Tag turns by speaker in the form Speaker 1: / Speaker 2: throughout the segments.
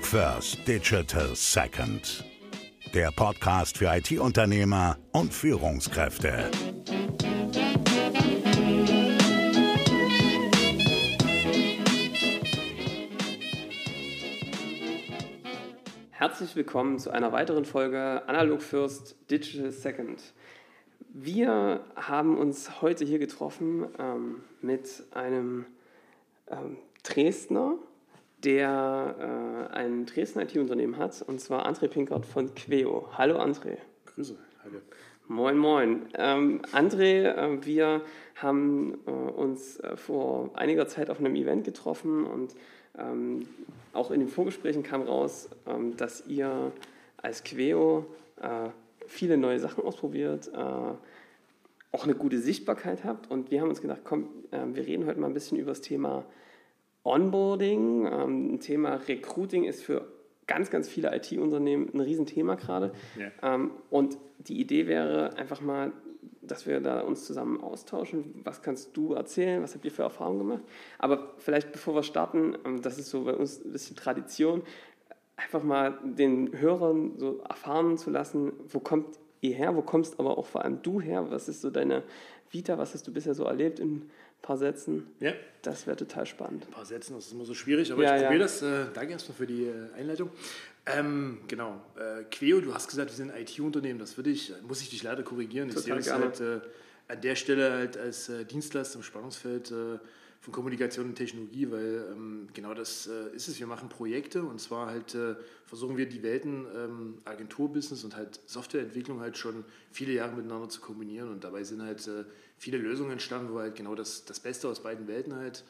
Speaker 1: Analog First, Digital Second. Der Podcast für IT-Unternehmer und Führungskräfte.
Speaker 2: Herzlich willkommen zu einer weiteren Folge Analog First, Digital Second. Wir haben uns heute hier getroffen ähm, mit einem ähm, Dresdner, der äh, ein Dresdner IT-Unternehmen hat, und zwar André Pinkert von Queo. Hallo André.
Speaker 3: Grüße, hallo.
Speaker 2: Moin, moin. Ähm, André, äh, wir haben äh, uns äh, vor einiger Zeit auf einem Event getroffen und ähm, auch in den Vorgesprächen kam raus, ähm, dass ihr als Queo äh, viele neue Sachen ausprobiert, äh, auch eine gute Sichtbarkeit habt und wir haben uns gedacht, komm, wir reden heute mal ein bisschen über das Thema Onboarding, ähm, ein Thema Recruiting ist für ganz, ganz viele IT-Unternehmen ein Riesenthema gerade. Ja. Ähm, und die Idee wäre einfach mal, dass wir da uns zusammen austauschen. Was kannst du erzählen? Was habt ihr für Erfahrungen gemacht? Aber vielleicht bevor wir starten, ähm, das ist so bei uns ein bisschen Tradition, einfach mal den Hörern so erfahren zu lassen, wo kommt ihr her, wo kommst aber auch vor allem du her? Was ist so deine Vita? Was hast du bisher so erlebt in paar Sätzen. Ja. Das wäre total spannend.
Speaker 3: Ein paar Sätzen, das ist immer so schwierig, aber ja, ich probiere ja. das. Äh, danke erstmal für die äh, Einleitung. Ähm, genau. Äh, Queo, du hast gesagt, wir sind ein IT-Unternehmen. Das würde ich, muss ich dich leider korrigieren. Total ich sehe uns halt äh, an der Stelle halt als äh, Dienstleister im Spannungsfeld äh, von Kommunikation und Technologie, weil ähm, genau das äh, ist es. Wir machen Projekte und zwar halt äh, versuchen wir die Welten ähm, Agenturbusiness und halt Softwareentwicklung halt schon viele Jahre miteinander zu kombinieren und dabei sind halt äh, viele Lösungen entstanden, wo halt genau das, das Beste aus beiden Welten halt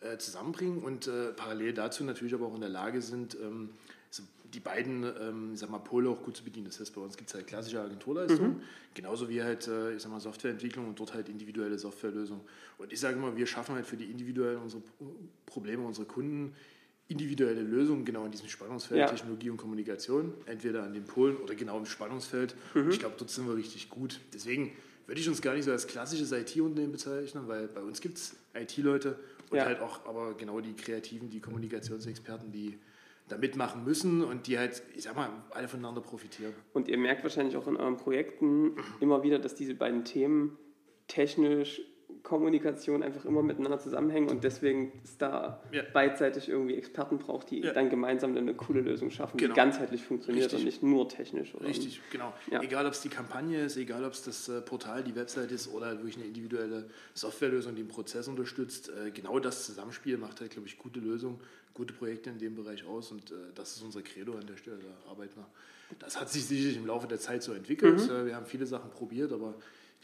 Speaker 3: äh, zusammenbringen und äh, parallel dazu natürlich aber auch in der Lage sind, ähm, die beiden ähm, sag mal, Pole auch gut zu bedienen. Das heißt, bei uns gibt es halt klassische Agenturleistungen, mhm. genauso wie halt äh, ich sag mal, Softwareentwicklung und dort halt individuelle Softwarelösungen. Und ich sage immer, wir schaffen halt für die individuellen unsere Probleme unserer Kunden individuelle Lösungen genau in diesem Spannungsfeld ja. Technologie und Kommunikation, entweder an den Polen oder genau im Spannungsfeld. Mhm. Ich glaube, dort sind wir richtig gut. Deswegen würde ich uns gar nicht so als klassisches IT-Unternehmen bezeichnen, weil bei uns gibt es IT-Leute und ja. halt auch aber genau die Kreativen, die Kommunikationsexperten, die da mitmachen müssen und die halt, ich sag mal, alle voneinander profitieren.
Speaker 2: Und ihr merkt wahrscheinlich auch in euren Projekten immer wieder, dass diese beiden Themen technisch Kommunikation einfach immer miteinander zusammenhängen und deswegen es da ja. beidseitig irgendwie Experten braucht, die ja. dann gemeinsam eine coole Lösung schaffen, genau. die ganzheitlich funktioniert Richtig. und nicht nur technisch.
Speaker 3: Oder? Richtig, genau. Ja. Egal, ob es die Kampagne ist, egal, ob es das äh, Portal, die Website ist oder halt wirklich eine individuelle Softwarelösung, die den Prozess unterstützt. Äh, genau das Zusammenspiel macht halt, glaube ich, gute Lösungen, gute Projekte in dem Bereich aus und äh, das ist unser Credo an der Stelle. Da arbeiten wir. Das hat sich sicherlich im Laufe der Zeit so entwickelt. Mhm. Wir haben viele Sachen probiert, aber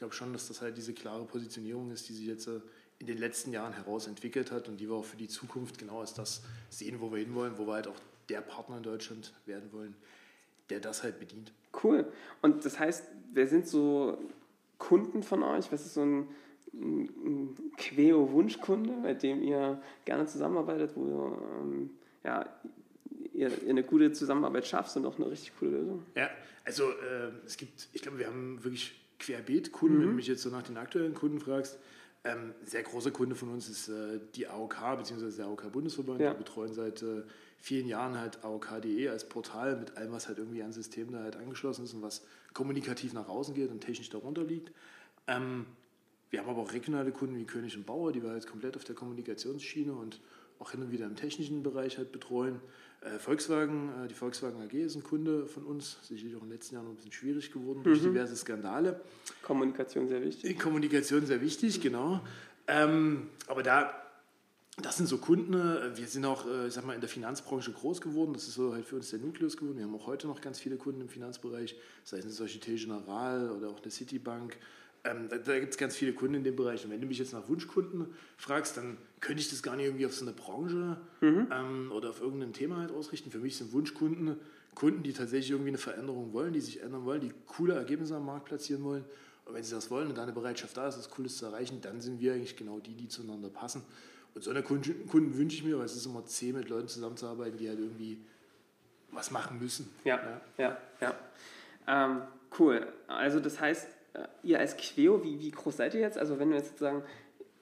Speaker 3: glaube schon, dass das halt diese klare Positionierung ist, die sich jetzt äh, in den letzten Jahren heraus entwickelt hat und die wir auch für die Zukunft genau als das sehen, wo wir hinwollen, wo wir halt auch der Partner in Deutschland werden wollen, der das halt bedient.
Speaker 2: Cool. Und das heißt, wer sind so Kunden von euch? Was ist so ein, ein Queo-Wunschkunde, bei dem ihr gerne zusammenarbeitet, wo ihr, ähm, ja, ihr, eine gute Zusammenarbeit schafft und auch eine richtig coole Lösung?
Speaker 3: Ja, also äh, es gibt, ich glaube, wir haben wirklich querbeet Kunden, mhm. wenn du mich jetzt so nach den aktuellen Kunden fragst. Ähm, sehr großer Kunde von uns ist äh, die AOK bzw. der AOK-Bundesverband. Ja. Wir betreuen seit äh, vielen Jahren halt AOK.de als Portal mit allem, was halt irgendwie an Systemen da halt angeschlossen ist und was kommunikativ nach außen geht und technisch darunter liegt. Ähm, wir haben aber auch regionale Kunden wie König und Bauer, die wir halt komplett auf der Kommunikationsschiene und auch hin und wieder im technischen Bereich halt betreuen. Äh, Volkswagen, äh, die Volkswagen AG ist ein Kunde von uns, sicherlich auch in den letzten Jahren ein bisschen schwierig geworden durch mhm. diverse Skandale.
Speaker 2: Kommunikation sehr wichtig.
Speaker 3: Kommunikation sehr wichtig, genau. Ähm, aber da, das sind so Kunden, äh, wir sind auch, ich sag mal, in der Finanzbranche groß geworden, das ist so halt für uns der Nukleus geworden. Wir haben auch heute noch ganz viele Kunden im Finanzbereich, sei es eine Societe Generale oder auch eine Citibank ähm, da, da gibt es ganz viele Kunden in dem Bereich. Und wenn du mich jetzt nach Wunschkunden fragst, dann könnte ich das gar nicht irgendwie auf so eine Branche mhm. ähm, oder auf irgendein Thema halt ausrichten. Für mich sind Wunschkunden Kunden, die tatsächlich irgendwie eine Veränderung wollen, die sich ändern wollen, die coole Ergebnisse am Markt platzieren wollen. Und wenn sie das wollen und da eine Bereitschaft da ist, das Cooles zu erreichen, dann sind wir eigentlich genau die, die zueinander passen. Und so eine Kunden, Kunden wünsche ich mir, weil es ist immer zäh, mit Leuten zusammenzuarbeiten, die halt irgendwie was machen müssen.
Speaker 2: Ja, ja, ja. ja. Ähm, cool. Also das heißt, ihr als Queo, wie, wie groß seid ihr jetzt? Also wenn wir jetzt sozusagen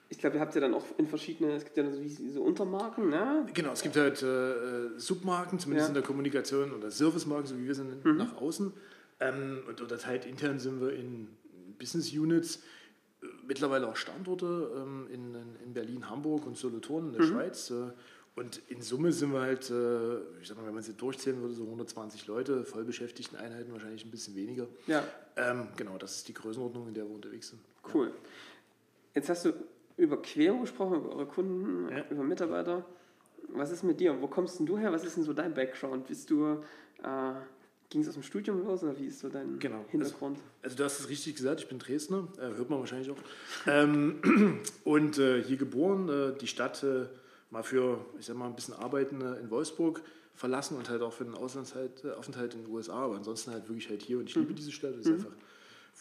Speaker 2: ich glaube, ihr habt ja dann auch in verschiedene, es gibt ja so, so Untermarken, ne?
Speaker 3: Genau, es gibt halt äh, Submarken, zumindest ja. in der Kommunikation, oder Servicemarken, so wie wir sind, mhm. nach außen. Ähm, und unterteilt intern sind wir in Business Units, äh, mittlerweile auch Standorte ähm, in, in Berlin, Hamburg und Solothurn in der mhm. Schweiz. Äh, und in Summe sind wir halt, äh, ich sag mal, wenn man sie durchzählen würde, so 120 Leute, vollbeschäftigten Einheiten wahrscheinlich ein bisschen weniger. Ja. Ähm, genau, das ist die Größenordnung, in der wir unterwegs sind.
Speaker 2: Cool. Ja. Jetzt hast du über Quero gesprochen, über eure Kunden, ja. über Mitarbeiter. Was ist mit dir? Wo kommst denn du her? Was ist denn so dein Background? Bist du, äh, ging es aus dem Studium los oder wie ist so dein genau. Hintergrund?
Speaker 3: Also, also, du hast es richtig gesagt, ich bin Dresdner, äh, hört man wahrscheinlich auch. ähm, und äh, hier geboren, äh, die Stadt äh, mal für, ich sag mal, ein bisschen Arbeiten äh, in Wolfsburg verlassen und halt auch für den Auslandsaufenthalt in den USA, aber ansonsten halt wirklich halt hier und ich liebe mhm. diese Stadt, das ist mhm. einfach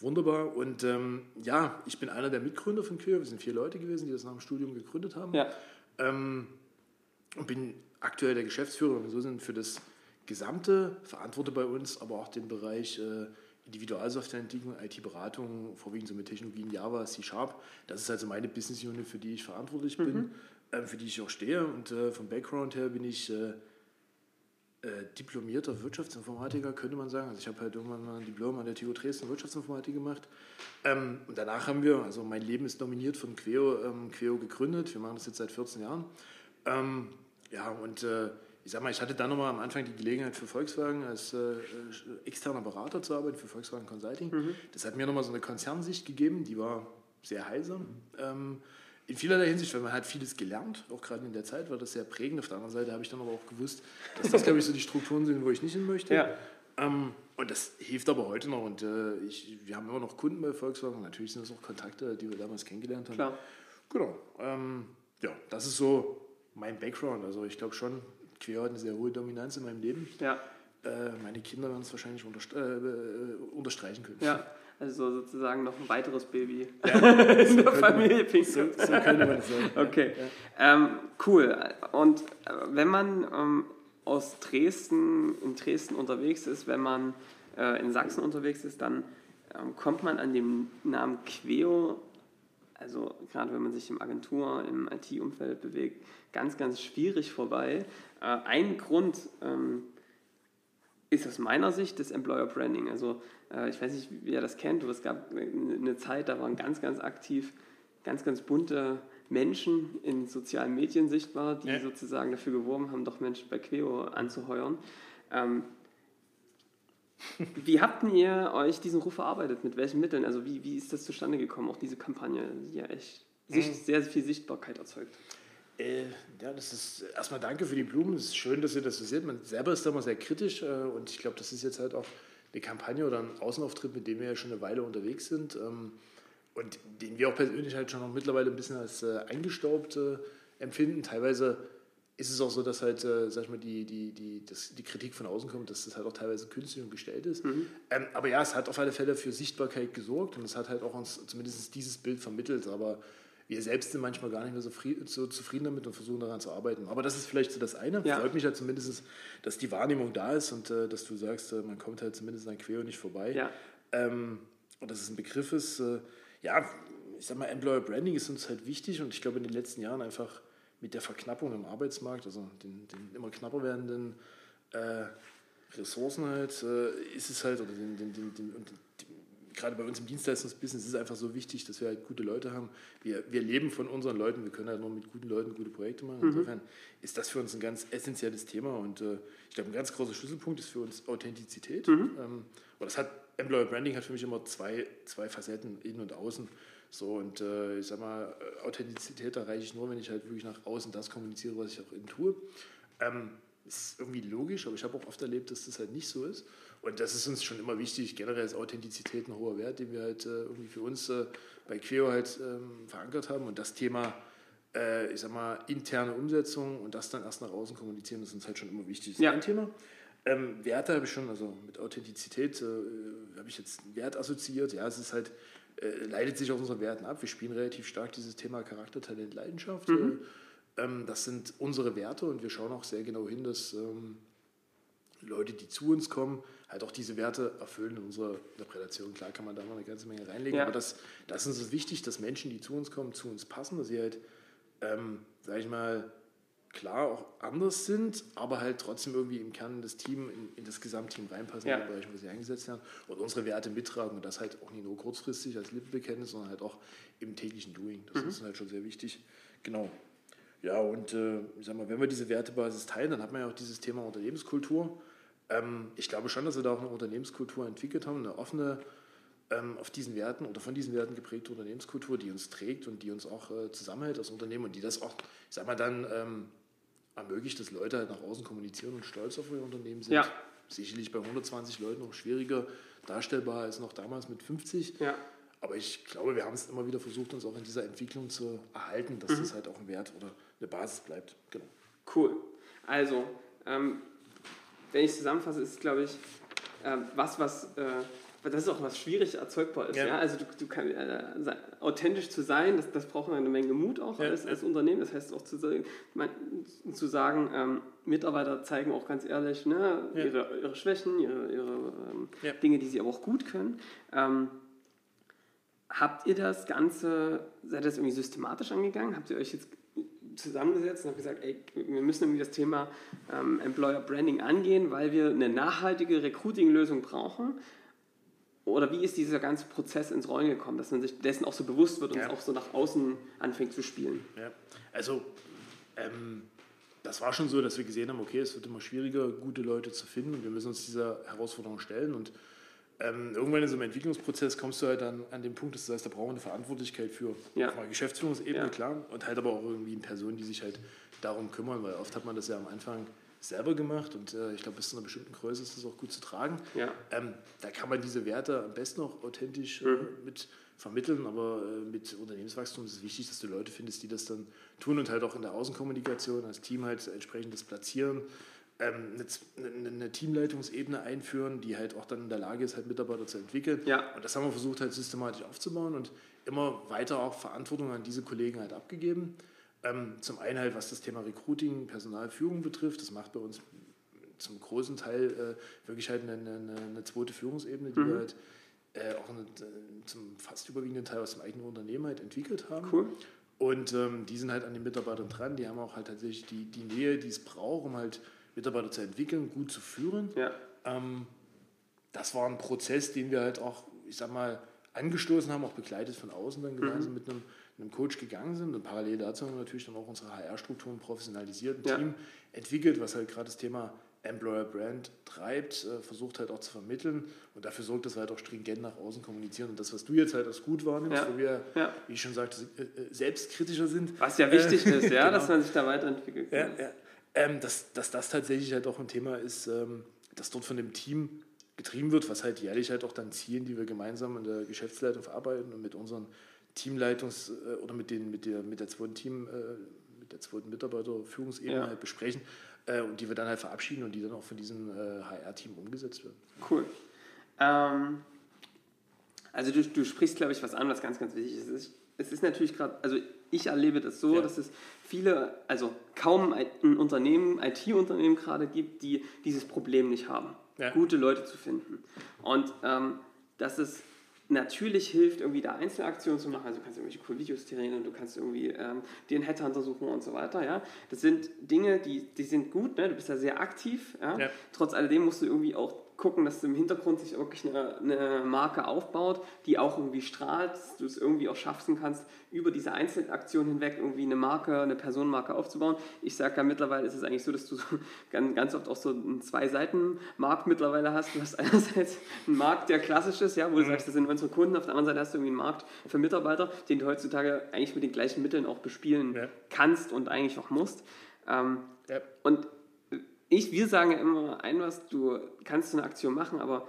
Speaker 3: Wunderbar. Und ähm, ja, ich bin einer der Mitgründer von Queer. Wir sind vier Leute gewesen, die das nach dem Studium gegründet haben. Ja. Ähm, und bin aktuell der Geschäftsführer, wenn wir so sind, für das Gesamte, verantworte bei uns aber auch den Bereich äh, Individualsoftwareentwicklung, IT-Beratung, vorwiegend so mit Technologien Java, C-Sharp. Das ist also meine Business Unit, für die ich verantwortlich bin, mhm. Äh, für die ich auch stehe. Und äh, vom Background her bin ich äh, äh, diplomierter Wirtschaftsinformatiker, könnte man sagen. Also ich habe halt irgendwann mal ein Diplom an der TU Dresden Wirtschaftsinformatik gemacht. Ähm, und danach haben wir, also mein Leben ist dominiert von Queo, ähm, Queo gegründet. Wir machen das jetzt seit 14 Jahren. Ähm, ja, und äh, ich sag mal, ich hatte dann nochmal am Anfang die Gelegenheit für Volkswagen als äh, externer Berater zu arbeiten, für Volkswagen Consulting. Mhm. Das hat mir nochmal so eine Konzernsicht gegeben, die war sehr heilsam. Mhm in vielerlei Hinsicht, weil man hat vieles gelernt, auch gerade in der Zeit war das sehr prägend. Auf der anderen Seite habe ich dann aber auch gewusst, dass das, glaube ich, so die Strukturen sind, wo ich nicht hin möchte. Ja. Ähm, und das hilft aber heute noch. Und äh, ich, wir haben immer noch Kunden bei Volkswagen. Natürlich sind das auch Kontakte, die wir damals kennengelernt haben. Klar. Genau. Ähm, ja, das ist so mein Background. Also ich glaube schon, Queer hat eine sehr hohe Dominanz in meinem Leben. Ja. Äh, meine Kinder werden es wahrscheinlich unterstre äh, äh unterstreichen können.
Speaker 2: Ja. Also sozusagen noch ein weiteres Baby ja, in der Familie Pinkston. So, so könnte man das sagen. Okay, ja. ähm, cool. Und äh, wenn man ähm, aus Dresden, in Dresden unterwegs ist, wenn man äh, in Sachsen unterwegs ist, dann ähm, kommt man an dem Namen Queo, also gerade wenn man sich im Agentur, im IT-Umfeld bewegt, ganz, ganz schwierig vorbei. Äh, ein Grund ähm, ist aus meiner Sicht das Employer Branding. Also ich weiß nicht, wie ihr das kennt, aber es gab eine Zeit, da waren ganz, ganz aktiv ganz, ganz bunte Menschen in sozialen Medien sichtbar, die ja. sozusagen dafür geworben haben, doch Menschen bei Queo anzuheuern. Ähm, wie habt ihr euch diesen Ruf erarbeitet? Mit welchen Mitteln? Also wie, wie ist das zustande gekommen, auch diese Kampagne, die ja echt mhm. sehr viel Sichtbarkeit erzeugt?
Speaker 3: Äh, ja, das ist erstmal danke für die Blumen. Es ist schön, dass ihr das so seht. Man selber ist da immer sehr kritisch äh, und ich glaube, das ist jetzt halt auch eine Kampagne oder ein Außenauftritt, mit dem wir ja schon eine Weile unterwegs sind ähm, und den wir auch persönlich halt schon noch mittlerweile ein bisschen als äh, eingestaubt äh, empfinden. Teilweise ist es auch so, dass halt, äh, sag ich mal, die, die, die, das, die Kritik von außen kommt, dass das halt auch teilweise künstlich und gestellt ist. Mhm. Ähm, aber ja, es hat auf alle Fälle für Sichtbarkeit gesorgt und es hat halt auch uns zumindest dieses Bild vermittelt. Aber wir selbst sind manchmal gar nicht mehr so, so, zufrieden damit und versuchen daran zu arbeiten. Aber das ist vielleicht so das eine. Ja. Freut mich halt zumindest, dass die Wahrnehmung da ist und äh, dass du sagst, äh, man kommt halt zumindest an Queo nicht vorbei. Ja. Ähm, und dass es ein Begriff ist. Äh, ja, ich sag mal, Employer Branding ist uns halt wichtig und ich glaube in den letzten Jahren einfach mit der Verknappung im Arbeitsmarkt, also den, den immer knapper werdenden äh, Ressourcen halt, äh, ist es halt, oder den, den, den, den, gerade bei uns im Dienstleistungsbusiness ist es einfach so wichtig, dass wir halt gute Leute haben. Wir, wir leben von unseren Leuten, wir können halt nur mit guten Leuten gute Projekte machen. Mhm. Insofern ist das für uns ein ganz essentielles Thema und äh, ich glaube, ein ganz großer Schlüsselpunkt ist für uns Authentizität. Mhm. Ähm, und das hat, Employer Branding hat für mich immer zwei, zwei Facetten, innen und außen. So, und äh, ich sag mal, Authentizität erreiche ich nur, wenn ich halt wirklich nach außen das kommuniziere, was ich auch innen tue. Ähm, ist irgendwie logisch, aber ich habe auch oft erlebt, dass das halt nicht so ist. Und das ist uns schon immer wichtig. Generell ist Authentizität ein hoher Wert, den wir halt äh, irgendwie für uns äh, bei Queo halt ähm, verankert haben. Und das Thema, äh, ich sag mal, interne Umsetzung und das dann erst nach außen kommunizieren, das ist uns halt schon immer wichtig. Das ja. ein Thema. Ähm, Werte habe ich schon, also mit Authentizität äh, habe ich jetzt einen Wert assoziiert. Ja, es ist halt, äh, leitet sich auf unseren Werten ab. Wir spielen relativ stark dieses Thema Charakter, Talent, Leidenschaft. Mhm. Äh, ähm, das sind unsere Werte und wir schauen auch sehr genau hin, dass ähm, Leute, die zu uns kommen, halt auch diese Werte erfüllen in unserer Interpretation. Klar kann man da mal eine ganze Menge reinlegen, ja. aber das, das ist uns wichtig, dass Menschen, die zu uns kommen, zu uns passen, dass sie halt, ähm, sag ich mal, klar auch anders sind, aber halt trotzdem irgendwie im Kern das Team, in, in das Gesamtteam reinpassen, ja. in den Bereichen, wo sie eingesetzt werden und unsere Werte mittragen und das halt auch nicht nur kurzfristig als Lippenbekenntnis, sondern halt auch im täglichen Doing. Das mhm. ist halt schon sehr wichtig. Genau. Ja, und äh, ich sag mal, wenn wir diese Wertebasis teilen, dann hat man ja auch dieses Thema Unternehmenskultur. Ähm, ich glaube schon, dass wir da auch eine Unternehmenskultur entwickelt haben, eine offene, ähm, auf diesen Werten oder von diesen Werten geprägte Unternehmenskultur, die uns trägt und die uns auch äh, zusammenhält als Unternehmen und die das auch, ich sag mal, dann ähm, ermöglicht, dass Leute halt nach außen kommunizieren und stolz auf ihr Unternehmen sind. Ja. Sicherlich bei 120 Leuten noch schwieriger darstellbar als noch damals mit 50. Ja. Aber ich glaube, wir haben es immer wieder versucht, uns auch in dieser Entwicklung zu erhalten, dass mhm. das halt auch ein Wert oder eine Basis bleibt. Genau.
Speaker 2: Cool. Also, ähm, wenn ich zusammenfasse, ist glaube ich, äh, was, was, äh, das ist auch was schwierig erzeugbar ist. Ja. ja? Also du, du kann, äh, authentisch zu sein, das, das braucht eine Menge Mut auch ja. als, als Unternehmen. Das heißt auch zu, mein, zu sagen, ähm, Mitarbeiter zeigen auch ganz ehrlich ne, ja. ihre, ihre Schwächen, ihre, ihre ähm, Dinge, die sie aber auch gut können. Ähm, habt ihr das Ganze, seid ihr das irgendwie systematisch angegangen? Habt ihr euch jetzt zusammengesetzt und habe gesagt, ey, wir müssen irgendwie das Thema ähm, Employer Branding angehen, weil wir eine nachhaltige Recruiting-Lösung brauchen. Oder wie ist dieser ganze Prozess ins Rollen gekommen, dass man sich dessen auch so bewusst wird und ja. es auch so nach außen anfängt zu spielen?
Speaker 3: Ja, also ähm, das war schon so, dass wir gesehen haben, okay, es wird immer schwieriger, gute Leute zu finden und wir müssen uns dieser Herausforderung stellen und ähm, irgendwann in so einem Entwicklungsprozess kommst du halt dann an den Punkt, dass du sagst, da brauchen wir eine Verantwortlichkeit für ja. auf Geschäftsführungsebene, ja. klar, und halt aber auch irgendwie eine Person, die sich halt darum kümmern, weil oft hat man das ja am Anfang selber gemacht und äh, ich glaube, bis zu einer bestimmten Größe ist das auch gut zu tragen. Ja. Ähm, da kann man diese Werte am besten auch authentisch äh, mhm. äh, mit vermitteln, aber äh, mit Unternehmenswachstum ist es wichtig, dass du Leute findest, die das dann tun und halt auch in der Außenkommunikation als Team halt entsprechend das platzieren eine, eine, Teamleitungsebene einführen, die halt auch dann in der Lage ist, halt Mitarbeiter zu entwickeln. Ja. Und das haben wir versucht halt systematisch aufzubauen und immer weiter auch Verantwortung an diese Kollegen halt abgegeben. Ähm, zum einen halt, was das Thema Recruiting, Personalführung betrifft, das macht bei uns zum großen Teil äh, wirklich halt eine, eine, eine, zweite Führungsebene, die mhm. wir halt äh, auch eine, zum fast überwiegenden Teil aus dem eigenen Unternehmen halt entwickelt haben. Cool. Und ähm, die sind halt an den Mitarbeitern dran, die haben auch halt tatsächlich die, die Nähe, die es braucht, um halt Mitarbeiter zu entwickeln, gut zu führen. Ja. Ähm, das war ein Prozess, den wir halt auch, ich sag mal, angestoßen haben, auch begleitet von außen dann gemeinsam mhm. mit einem, einem, Coach gegangen sind. Und parallel dazu haben wir natürlich dann auch unsere HR-Strukturen professionalisiert, ein ja. Team entwickelt, was halt gerade das Thema Employer Brand treibt, äh, versucht halt auch zu vermitteln und dafür sorgt, dass wir halt auch stringent nach außen kommunizieren. Und das, was du jetzt halt als gut wahrnimmst, ja. wo wir, ja. wie ich schon sagte, äh, äh, selbstkritischer sind.
Speaker 2: Was ja wichtig äh, ist, ja, genau. dass man sich da weiterentwickelt.
Speaker 3: Ja ähm, dass, dass das tatsächlich halt auch ein Thema ist, ähm, das dort von dem Team getrieben wird, was halt jährlich halt auch dann Zielen, die wir gemeinsam in der Geschäftsleitung verarbeiten und mit unseren Teamleitungs- äh, oder mit, den, mit, der, mit der zweiten Team, äh, mit der zweiten Mitarbeiterführungsebene ja. halt besprechen äh, und die wir dann halt verabschieden und die dann auch von diesem HR-Team umgesetzt werden.
Speaker 2: Cool. Ähm, also du, du sprichst, glaube ich, was an, was ganz, ganz wichtig ist. Es ist natürlich gerade, also ich erlebe das so, ja. dass es viele, also kaum ein Unternehmen, IT-Unternehmen gerade gibt, die dieses Problem nicht haben, ja. gute Leute zu finden. Und ähm, dass es natürlich hilft, irgendwie da Einzelaktionen zu machen. Also du kannst irgendwelche coolen Videos drehen und du kannst irgendwie ähm, einen Headhunter suchen und so weiter. Ja? Das sind Dinge, die, die sind gut, ne? du bist ja sehr aktiv. Ja? ja. Trotz alledem musst du irgendwie auch gucken, dass du im Hintergrund sich wirklich eine, eine, Marke aufbaut, die auch irgendwie strahlt, dass du es irgendwie auch schaffen kannst, über diese Einzelaktion hinweg irgendwie eine Marke, eine Personenmarke aufzubauen. Ich sage ja mittlerweile ist es eigentlich so, dass du so ganz oft auch so einen Zwei-Seiten-Markt mittlerweile hast. Du hast einerseits einen Markt, der klassisch ist, ja, wo du mhm. sagst, das sind unsere Kunden, auf der anderen Seite hast du irgendwie einen Markt für Mitarbeiter, den du heutzutage eigentlich mit den gleichen Mitteln auch bespielen ja. kannst und eigentlich auch musst. Ähm, ja. Und ich, wir sagen ja immer ein was, du kannst eine Aktion machen, aber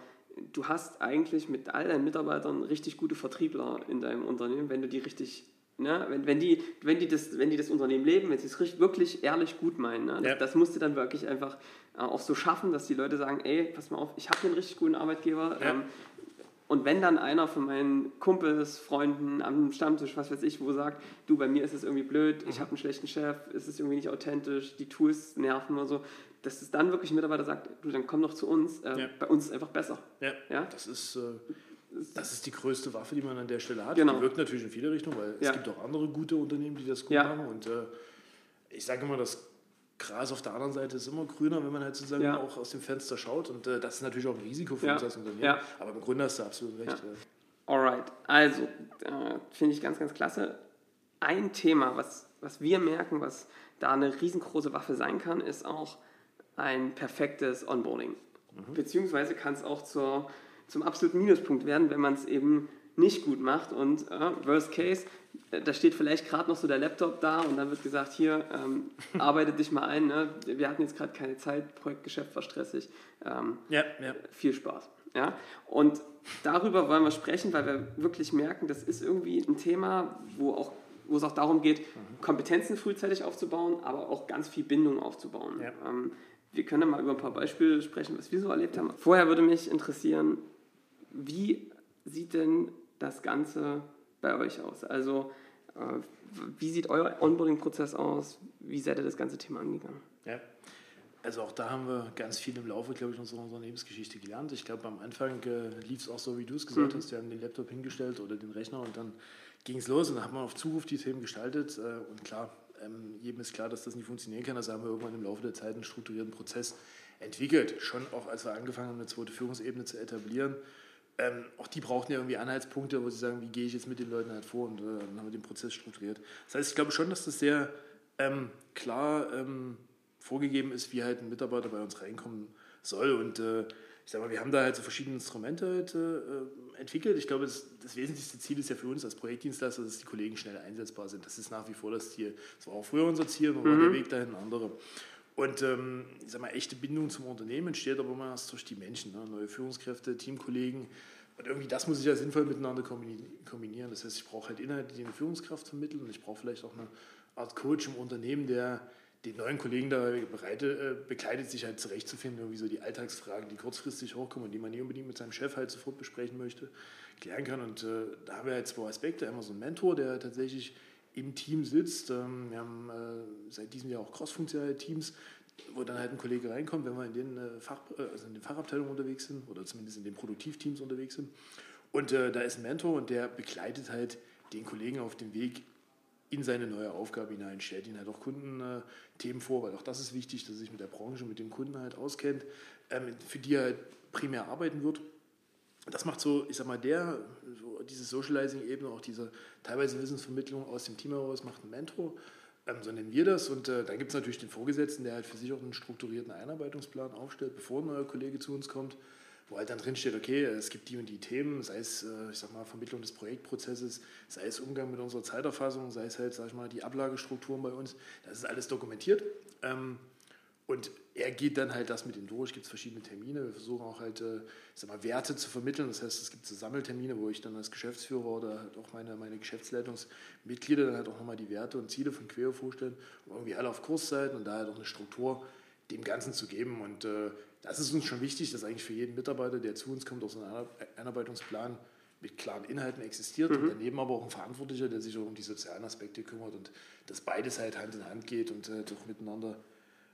Speaker 2: du hast eigentlich mit all deinen Mitarbeitern richtig gute Vertriebler in deinem Unternehmen, wenn du die richtig, ne, wenn, wenn, die, wenn, die, das, wenn die das Unternehmen leben, wenn sie es wirklich ehrlich gut meinen. Ne, ja. das, das musst du dann wirklich einfach äh, auch so schaffen, dass die Leute sagen, ey, pass mal auf, ich habe einen richtig guten Arbeitgeber, ja. ähm, und wenn dann einer von meinen Kumpels, Freunden am Stammtisch, was weiß ich, wo sagt, du, bei mir ist es irgendwie blöd, ich mhm. habe einen schlechten Chef, ist es irgendwie nicht authentisch, die Tools nerven oder so, dass es dann wirklich ein Mitarbeiter sagt, du, dann komm doch zu uns, äh, ja. bei uns ist es einfach besser.
Speaker 3: Ja, ja? das ist... Äh das ist die größte Waffe, die man an der Stelle hat. Genau. Die wirkt natürlich in viele Richtungen, weil ja. es gibt auch andere gute Unternehmen, die das gut ja. machen. Und äh, ich sage immer, das Gras auf der anderen Seite ist immer grüner, wenn man halt sozusagen ja. auch aus dem Fenster schaut. Und äh, das ist natürlich auch ein Risiko für uns als Unternehmen. Aber im Grunde hast du absolut recht.
Speaker 2: Ja. Alright, also äh, finde ich ganz, ganz klasse. Ein Thema, was, was wir merken, was da eine riesengroße Waffe sein kann, ist auch ein perfektes Onboarding. Mhm. Beziehungsweise kann es auch zur zum absoluten Minuspunkt werden, wenn man es eben nicht gut macht. Und äh, Worst Case, äh, da steht vielleicht gerade noch so der Laptop da und dann wird gesagt, hier, ähm, arbeite dich mal ein. Ne? Wir hatten jetzt gerade keine Zeit, Projektgeschäft war stressig. Ähm, ja, ja. Viel Spaß. Ja? Und darüber wollen wir sprechen, weil wir wirklich merken, das ist irgendwie ein Thema, wo, auch, wo es auch darum geht, mhm. Kompetenzen frühzeitig aufzubauen, aber auch ganz viel Bindung aufzubauen. Ja. Ähm, wir können mal über ein paar Beispiele sprechen, was wir so erlebt haben. Vorher würde mich interessieren, wie sieht denn das Ganze bei euch aus? Also, äh, wie sieht euer Onboarding-Prozess aus? Wie seid ihr das ganze Thema angegangen?
Speaker 3: Ja. Also auch da haben wir ganz viel im Laufe, glaube ich, unserer Unternehmensgeschichte gelernt. Ich glaube, am Anfang äh, lief es auch so, wie du es gesagt mhm. hast. Wir haben den Laptop hingestellt oder den Rechner und dann ging es los und dann hat man auf Zuruf die Themen gestaltet. Äh, und klar, ähm, jedem ist klar, dass das nicht funktionieren kann. Also haben wir irgendwann im Laufe der Zeit einen strukturierten Prozess entwickelt. Schon auch, als wir angefangen haben, eine zweite Führungsebene zu etablieren, ähm, auch die brauchten ja irgendwie Anhaltspunkte, wo sie sagen, wie gehe ich jetzt mit den Leuten halt vor und äh, dann haben wir den Prozess strukturiert. Das heißt, ich glaube schon, dass das sehr ähm, klar ähm, vorgegeben ist, wie halt ein Mitarbeiter bei uns reinkommen soll und äh, ich sag mal, wir haben da halt so verschiedene Instrumente halt, äh, entwickelt. Ich glaube, das, das, wesentlichste Ziel ist ja für uns als Projektdienstleister, dass die Kollegen schnell einsetzbar sind. Das ist nach wie vor das Ziel. Das war auch früher unser Ziel, aber mhm. der Weg dahin ein anderer. Und ähm, ich sag mal, echte Bindung zum Unternehmen entsteht aber immer erst durch die Menschen, ne? neue Führungskräfte, Teamkollegen. Und irgendwie das muss ich ja sinnvoll miteinander kombinieren. Das heißt, ich brauche halt Inhalte, die eine Führungskraft vermitteln und ich brauche vielleicht auch eine Art Coach im Unternehmen, der den neuen Kollegen da bereite, äh, begleitet, sich halt zurechtzufinden, irgendwie so die Alltagsfragen, die kurzfristig hochkommen und die man nicht unbedingt mit seinem Chef halt sofort besprechen möchte, klären kann. Und äh, da haben wir halt zwei Aspekte. Einmal so ein Mentor, der tatsächlich im Team sitzt. Ähm, wir haben äh, seit diesem Jahr auch cross-funktionale Teams, wo dann halt ein Kollege reinkommt, wenn wir in den, äh, Fach, also in den Fachabteilungen unterwegs sind oder zumindest in den Produktivteams unterwegs sind. Und äh, da ist ein Mentor und der begleitet halt den Kollegen auf dem Weg in seine neue Aufgabe hinein, stellt ihnen halt auch Kundenthemen vor, weil auch das ist wichtig, dass er sich mit der Branche, mit dem Kunden halt auskennt, ähm, für die er halt primär arbeiten wird das macht so, ich sag mal, der, so diese Socializing-Ebene, auch diese teilweise Wissensvermittlung aus dem Team heraus, macht ein Mentor. Ähm, so nennen wir das. Und äh, dann gibt es natürlich den Vorgesetzten, der halt für sich auch einen strukturierten Einarbeitungsplan aufstellt, bevor ein neuer Kollege zu uns kommt, wo halt dann drin steht, okay, es gibt die und die Themen, sei es, äh, ich sag mal, Vermittlung des Projektprozesses, sei es Umgang mit unserer Zeiterfassung, sei es halt, sag ich mal, die Ablagestrukturen bei uns. Das ist alles dokumentiert. Ähm, und er geht dann halt das mit ihm durch, gibt es verschiedene Termine. Wir versuchen auch halt, äh, ich sag mal, Werte zu vermitteln. Das heißt, es gibt so Sammeltermine, wo ich dann als Geschäftsführer oder halt auch meine, meine Geschäftsleitungsmitglieder dann halt auch nochmal die Werte und Ziele von Queo vorstellen, um irgendwie alle auf Kurs sein und da halt auch eine Struktur dem Ganzen zu geben. Und äh, das ist uns schon wichtig, dass eigentlich für jeden Mitarbeiter, der zu uns kommt, auch so ein Einarbeitungsplan mit klaren Inhalten existiert mhm. und daneben aber auch ein Verantwortlicher, der sich auch um die sozialen Aspekte kümmert und dass beides halt Hand in Hand geht und äh, doch miteinander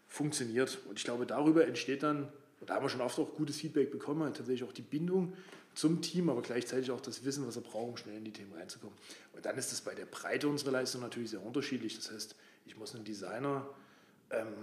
Speaker 3: funktioniert. Und ich glaube, darüber entsteht dann, und da haben wir schon oft auch gutes Feedback bekommen, halt tatsächlich auch die Bindung zum Team, aber gleichzeitig auch das Wissen, was er braucht, um schnell in die Themen reinzukommen. Und dann ist das bei der Breite unserer Leistung natürlich sehr unterschiedlich. Das heißt, ich muss einen Designer ähm,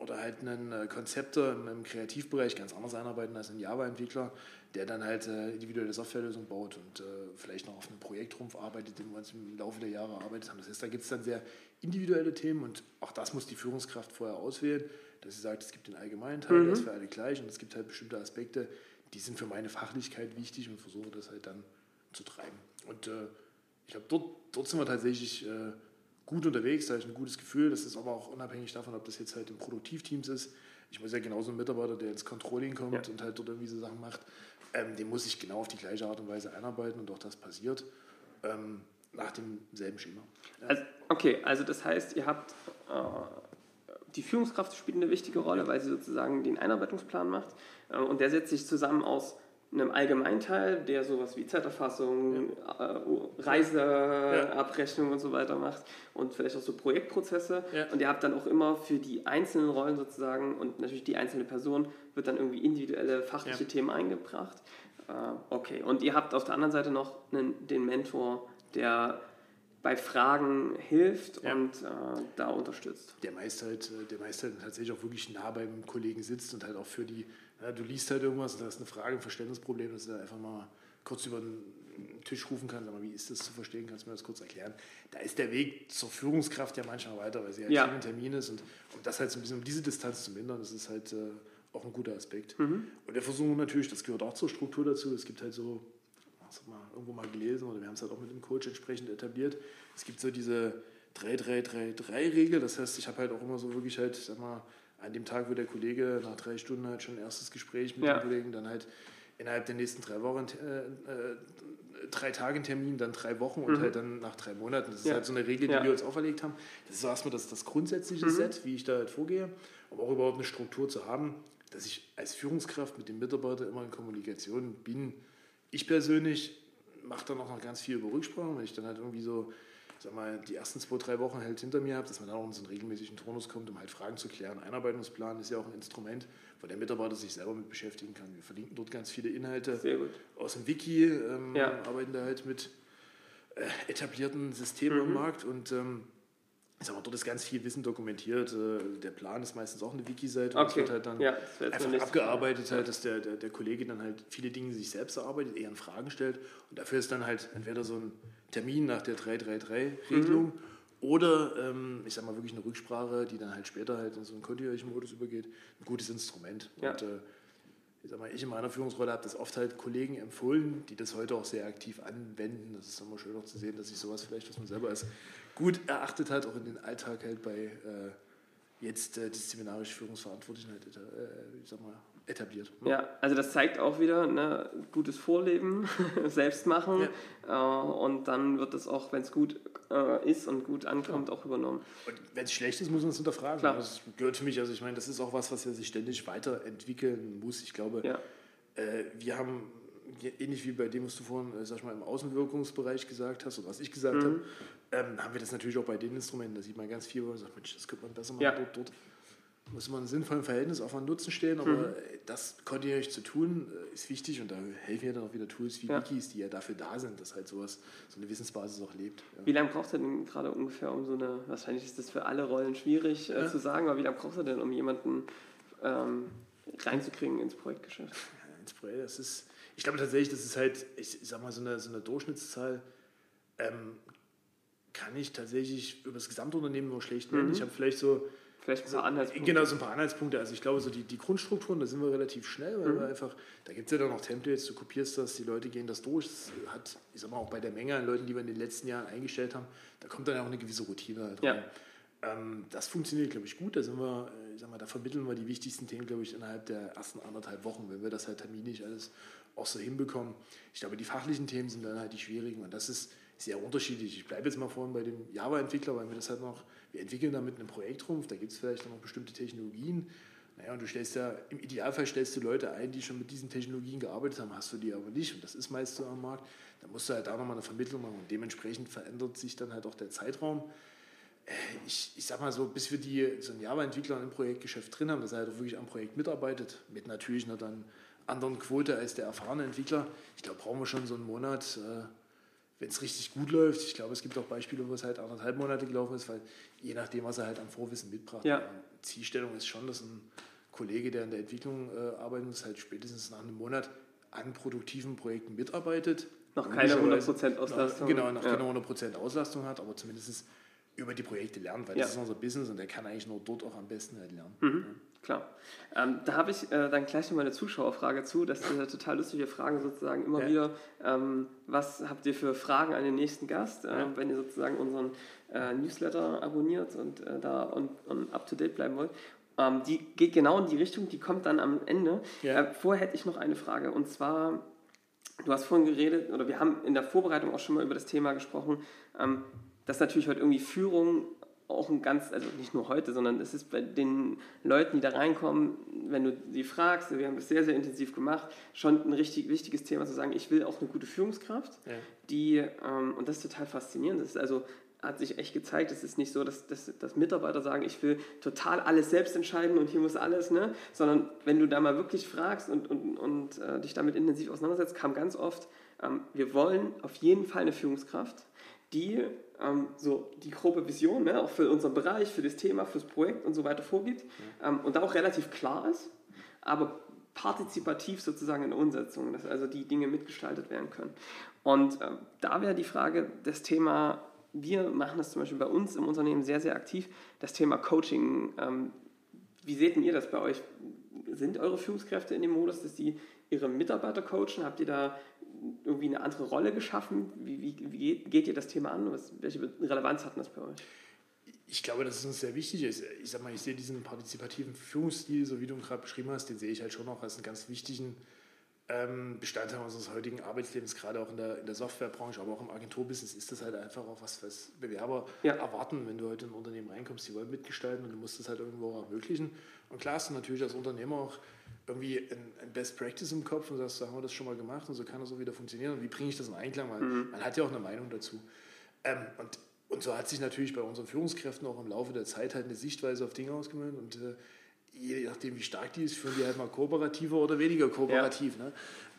Speaker 3: oder halt einen äh, Konzepter im, Kreativbereich ganz anders einarbeiten als ein Java-Entwickler, der dann halt äh, individuelle Softwarelösungen baut und äh, vielleicht noch auf einem Projektrumpf arbeitet, den wir uns im Laufe der Jahre erarbeitet haben. Das heißt, da gibt es dann sehr individuelle Themen und auch das muss die Führungskraft vorher auswählen, dass sie sagt, es gibt den allgemeinen Teil, mhm. der ist für alle gleich und es gibt halt bestimmte Aspekte, die sind für meine Fachlichkeit wichtig und versuche das halt dann zu treiben. Und äh, ich glaube, dort, dort sind wir tatsächlich äh, gut unterwegs, da habe ich ein gutes Gefühl. Das ist aber auch unabhängig davon, ob das jetzt halt im Produktivteams ist. Ich muss ja genauso ein Mitarbeiter, der ins Controlling kommt ja. und halt dort irgendwie so Sachen macht, ähm, den muss ich genau auf die gleiche Art und Weise einarbeiten und auch das passiert ähm, nach demselben Schema.
Speaker 2: Ja. Also, okay, also das heißt, ihr habt äh, die Führungskraft spielt eine wichtige Rolle, weil sie sozusagen den Einarbeitungsplan macht äh, und der setzt sich zusammen aus einem Allgemeinteil, der sowas wie Zeiterfassung, ja. äh, Reiseabrechnung ja. und so weiter macht und vielleicht auch so Projektprozesse. Ja. Und ihr habt dann auch immer für die einzelnen Rollen sozusagen und natürlich die einzelne Person wird dann irgendwie individuelle fachliche Themen eingebracht. Äh, okay, und ihr habt auf der anderen Seite noch einen, den Mentor, der bei Fragen hilft ja. und äh, da unterstützt.
Speaker 3: Der meist halt, äh, der meist halt tatsächlich auch wirklich nah beim Kollegen sitzt und halt auch für die, ja, du liest halt irgendwas und da ist eine Frage, ein Verständnisproblem, dass er einfach mal kurz über den Tisch rufen kann, sag mal, wie ist das zu verstehen, kannst du mir das kurz erklären? Da ist der Weg zur Führungskraft ja manchmal weiter, weil sie halt ja. viel Termin ist und um das halt so ein bisschen, um diese Distanz zu mindern, das ist halt äh, auch ein guter Aspekt. Mhm. Und wir versuchen natürlich, das gehört auch zur Struktur dazu, es gibt halt so das mal irgendwo mal gelesen oder wir haben es halt auch mit dem Coach entsprechend etabliert. Es gibt so diese 3-3-3-3-Regel, das heißt, ich habe halt auch immer so wirklich halt, sag mal, an dem Tag, wo der Kollege nach drei Stunden halt schon ein erstes Gespräch mit ja. dem Kollegen, dann halt innerhalb der nächsten drei Wochen, äh, äh, drei Tage Termin, dann drei Wochen und mhm. halt dann nach drei Monaten. Das ist ja. halt so eine Regel, die ja. wir uns auferlegt haben. Das ist so erstmal das, das grundsätzliche mhm. Set, wie ich da halt vorgehe, um auch überhaupt eine Struktur zu haben, dass ich als Führungskraft mit dem Mitarbeiter immer in Kommunikation bin, ich persönlich mache dann auch noch ganz viel über Rücksprachen, wenn ich dann halt irgendwie so, sag mal, die ersten zwei, drei Wochen halt hinter mir habe, dass man dann auch in so einen regelmäßigen Turnus kommt, um halt Fragen zu klären. Einarbeitungsplan ist ja auch ein Instrument, wo der Mitarbeiter sich selber mit beschäftigen kann. Wir verlinken dort ganz viele Inhalte aus dem Wiki, ähm, ja. arbeiten da halt mit äh, etablierten Systemen mhm. im Markt und ähm, ich sag mal, dort ist ganz viel Wissen dokumentiert. Äh, der Plan ist meistens auch eine Wiki-Seite.
Speaker 2: Okay.
Speaker 3: wird halt dann ja, einfach abgearbeitet, halt, dass der, der, der, Kollege dann halt viele Dinge sich selbst erarbeitet, eher in Fragen stellt. Und dafür ist dann halt entweder so ein Termin nach der 333-Regelung mhm. oder, ähm, ich sag mal, wirklich eine Rücksprache, die dann halt später halt in so einen kontinuierlichen Modus übergeht. Ein gutes Instrument. Ja. Und, äh, ich, sag mal, ich in meiner Führungsrolle habe das oft halt Kollegen empfohlen, die das heute auch sehr aktiv anwenden. Das ist immer schön auch zu sehen, dass sich sowas vielleicht, was man selber als gut erachtet hat, auch in den Alltag halt bei äh, jetzt äh, disziplinarisch Führungsverantwortlichen halt, äh, sag mal, etabliert.
Speaker 2: Ne? Ja, also das zeigt auch wieder ne, gutes Vorleben, selbst machen ja. äh, und dann wird das auch, wenn es gut äh, ist und gut ankommt, Klar. auch übernommen.
Speaker 3: Und wenn es schlecht ist, muss man es hinterfragen. Klar. Das gehört für mich, also ich meine, das ist auch was, was ja sich ständig weiterentwickeln muss. Ich glaube, ja. äh, wir haben ähnlich wie bei dem, was du vorhin, äh, sag mal, im Außenwirkungsbereich gesagt hast oder was ich gesagt mhm. habe, ähm, haben wir das natürlich auch bei den Instrumenten. Da sieht man ganz viel, wo man sagt, Mensch, das könnte man besser machen. Ja. Dort, dort muss man ein sinnvolles Verhältnis auf einen Nutzen stehen, aber mhm. das kontinuierlich zu tun, äh, ist wichtig und da helfen ja dann auch wieder Tools wie ja. Wikis, die ja dafür da sind, dass halt sowas, so eine Wissensbasis auch lebt.
Speaker 2: Ja. Wie lange braucht ihr denn gerade ungefähr, um so eine, wahrscheinlich ist das für alle Rollen schwierig äh, ja. zu sagen, aber wie lange braucht ihr denn, um jemanden ähm, reinzukriegen ins Projektgeschäft?
Speaker 3: Ins Projekt, das ist, ich glaube tatsächlich, das ist halt, ich, ich sag mal, so eine, so eine Durchschnittszahl, ähm, kann ich tatsächlich über das Gesamtunternehmen nur schlecht nennen. Mhm. Ich habe vielleicht so.
Speaker 2: Vielleicht ein paar Anhaltspunkte.
Speaker 3: Genau, so ein paar Anhaltspunkte. Also ich glaube, so die, die Grundstrukturen, da sind wir relativ schnell, weil mhm. wir einfach, da gibt es ja dann noch Templates, du kopierst das, die Leute gehen das durch. Das hat, ich sag mal, auch bei der Menge an Leuten, die wir in den letzten Jahren eingestellt haben, da kommt dann auch eine gewisse Routine halt rein. Ja. Ähm, das funktioniert, glaube ich, gut. Da sind wir, äh, ich sag mal, da vermitteln wir die wichtigsten Themen, glaube ich, innerhalb der ersten anderthalb Wochen, wenn wir das halt terminlich alles auch so hinbekommen. Ich glaube, die fachlichen Themen sind dann halt die schwierigen und das ist sehr unterschiedlich. Ich bleibe jetzt mal vorhin bei dem Java-Entwickler, weil wir das halt noch, wir entwickeln da mit einem Projektrumpf, da gibt es vielleicht noch bestimmte Technologien. Naja, und du stellst ja, im Idealfall stellst du Leute ein, die schon mit diesen Technologien gearbeitet haben, hast du die aber nicht und das ist meist so am Markt. Da musst du halt da nochmal eine Vermittlung machen und dementsprechend verändert sich dann halt auch der Zeitraum. Äh, ich, ich sag mal so, bis wir die, so einen Java-Entwickler im Projektgeschäft drin haben, dass er halt auch wirklich am Projekt mitarbeitet, mit natürlich einer dann anderen Quote als der erfahrene Entwickler. Ich glaube, brauchen wir schon so einen Monat. Äh, wenn es richtig gut läuft, ich glaube, es gibt auch Beispiele, wo es halt anderthalb Monate gelaufen ist, weil je nachdem, was er halt an Vorwissen mitbracht. Ja. Zielstellung ist schon, dass ein Kollege, der in der Entwicklung äh, arbeitet, muss, halt spätestens nach einem Monat an produktiven Projekten mitarbeitet.
Speaker 2: Noch keine 100% Auslastung.
Speaker 3: Noch, genau, noch ja. keine 100% Auslastung hat, aber zumindest über die Projekte lernt, weil ja. das ist unser Business und der kann eigentlich nur dort auch am besten halt lernen.
Speaker 2: Mhm. Klar. Ähm, da habe ich äh, dann gleich noch mal eine Zuschauerfrage zu. Das sind ja total lustige Fragen sozusagen immer ja. wieder. Ähm, was habt ihr für Fragen an den nächsten Gast, äh, ja. wenn ihr sozusagen unseren äh, Newsletter abonniert und äh, da und, und up to date bleiben wollt? Ähm, die geht genau in die Richtung, die kommt dann am Ende. Ja. Äh, vorher hätte ich noch eine Frage und zwar, du hast vorhin geredet, oder wir haben in der Vorbereitung auch schon mal über das Thema gesprochen, ähm, dass natürlich heute irgendwie Führung auch ein ganz, also nicht nur heute, sondern es ist bei den Leuten, die da reinkommen, wenn du sie fragst, wir haben das sehr, sehr intensiv gemacht, schon ein richtig wichtiges Thema zu sagen, ich will auch eine gute Führungskraft, ja. die, ähm, und das ist total faszinierend, das ist also hat sich echt gezeigt, es ist nicht so, dass, dass, dass, Mitarbeiter sagen, ich will total alles selbst entscheiden und hier muss alles, ne? sondern wenn du da mal wirklich fragst und, und, und äh, dich damit intensiv auseinandersetzt, kam ganz oft, ähm, wir wollen auf jeden Fall eine Führungskraft, die ähm, so die grobe Vision, ne, auch für unseren Bereich, für das Thema, fürs Projekt und so weiter vorgibt ähm, und da auch relativ klar ist, aber partizipativ sozusagen in der Umsetzung, dass also die Dinge mitgestaltet werden können. Und ähm, da wäre die Frage, das Thema, wir machen das zum Beispiel bei uns im Unternehmen sehr, sehr aktiv, das Thema Coaching. Ähm, wie seht ihr das bei euch? Sind eure Führungskräfte in dem Modus, dass sie ihre Mitarbeiter coachen? Habt ihr da irgendwie eine andere Rolle geschaffen? Wie, wie, wie geht ihr das Thema an? Was, welche Relevanz hat das bei euch?
Speaker 3: Ich glaube, dass es uns sehr wichtig ist. Ich sag mal, ich sehe diesen partizipativen Führungsstil, so wie du ihn gerade beschrieben hast, den sehe ich halt schon auch als einen ganz wichtigen ähm, Bestandteil unseres heutigen Arbeitslebens, gerade auch in der, in der Softwarebranche, aber auch im Agenturbusiness ist das halt einfach auch was, was Bewerber ja. erwarten, wenn du heute in ein Unternehmen reinkommst, die wollen mitgestalten und du musst das halt irgendwo auch ermöglichen. Und klar hast du natürlich als Unternehmer auch irgendwie ein, Best Practice im Kopf und sagst, so haben wir das schon mal gemacht und so kann das auch wieder funktionieren und wie bringe ich das in Einklang, weil mhm. man hat ja auch eine Meinung dazu. Ähm, und, und so hat sich natürlich bei unseren Führungskräften auch im Laufe der Zeit halt eine Sichtweise auf Dinge ausgemögt und äh, je nachdem, wie stark die ist, führen die halt mal kooperativer oder weniger kooperativ. Ja. Ne?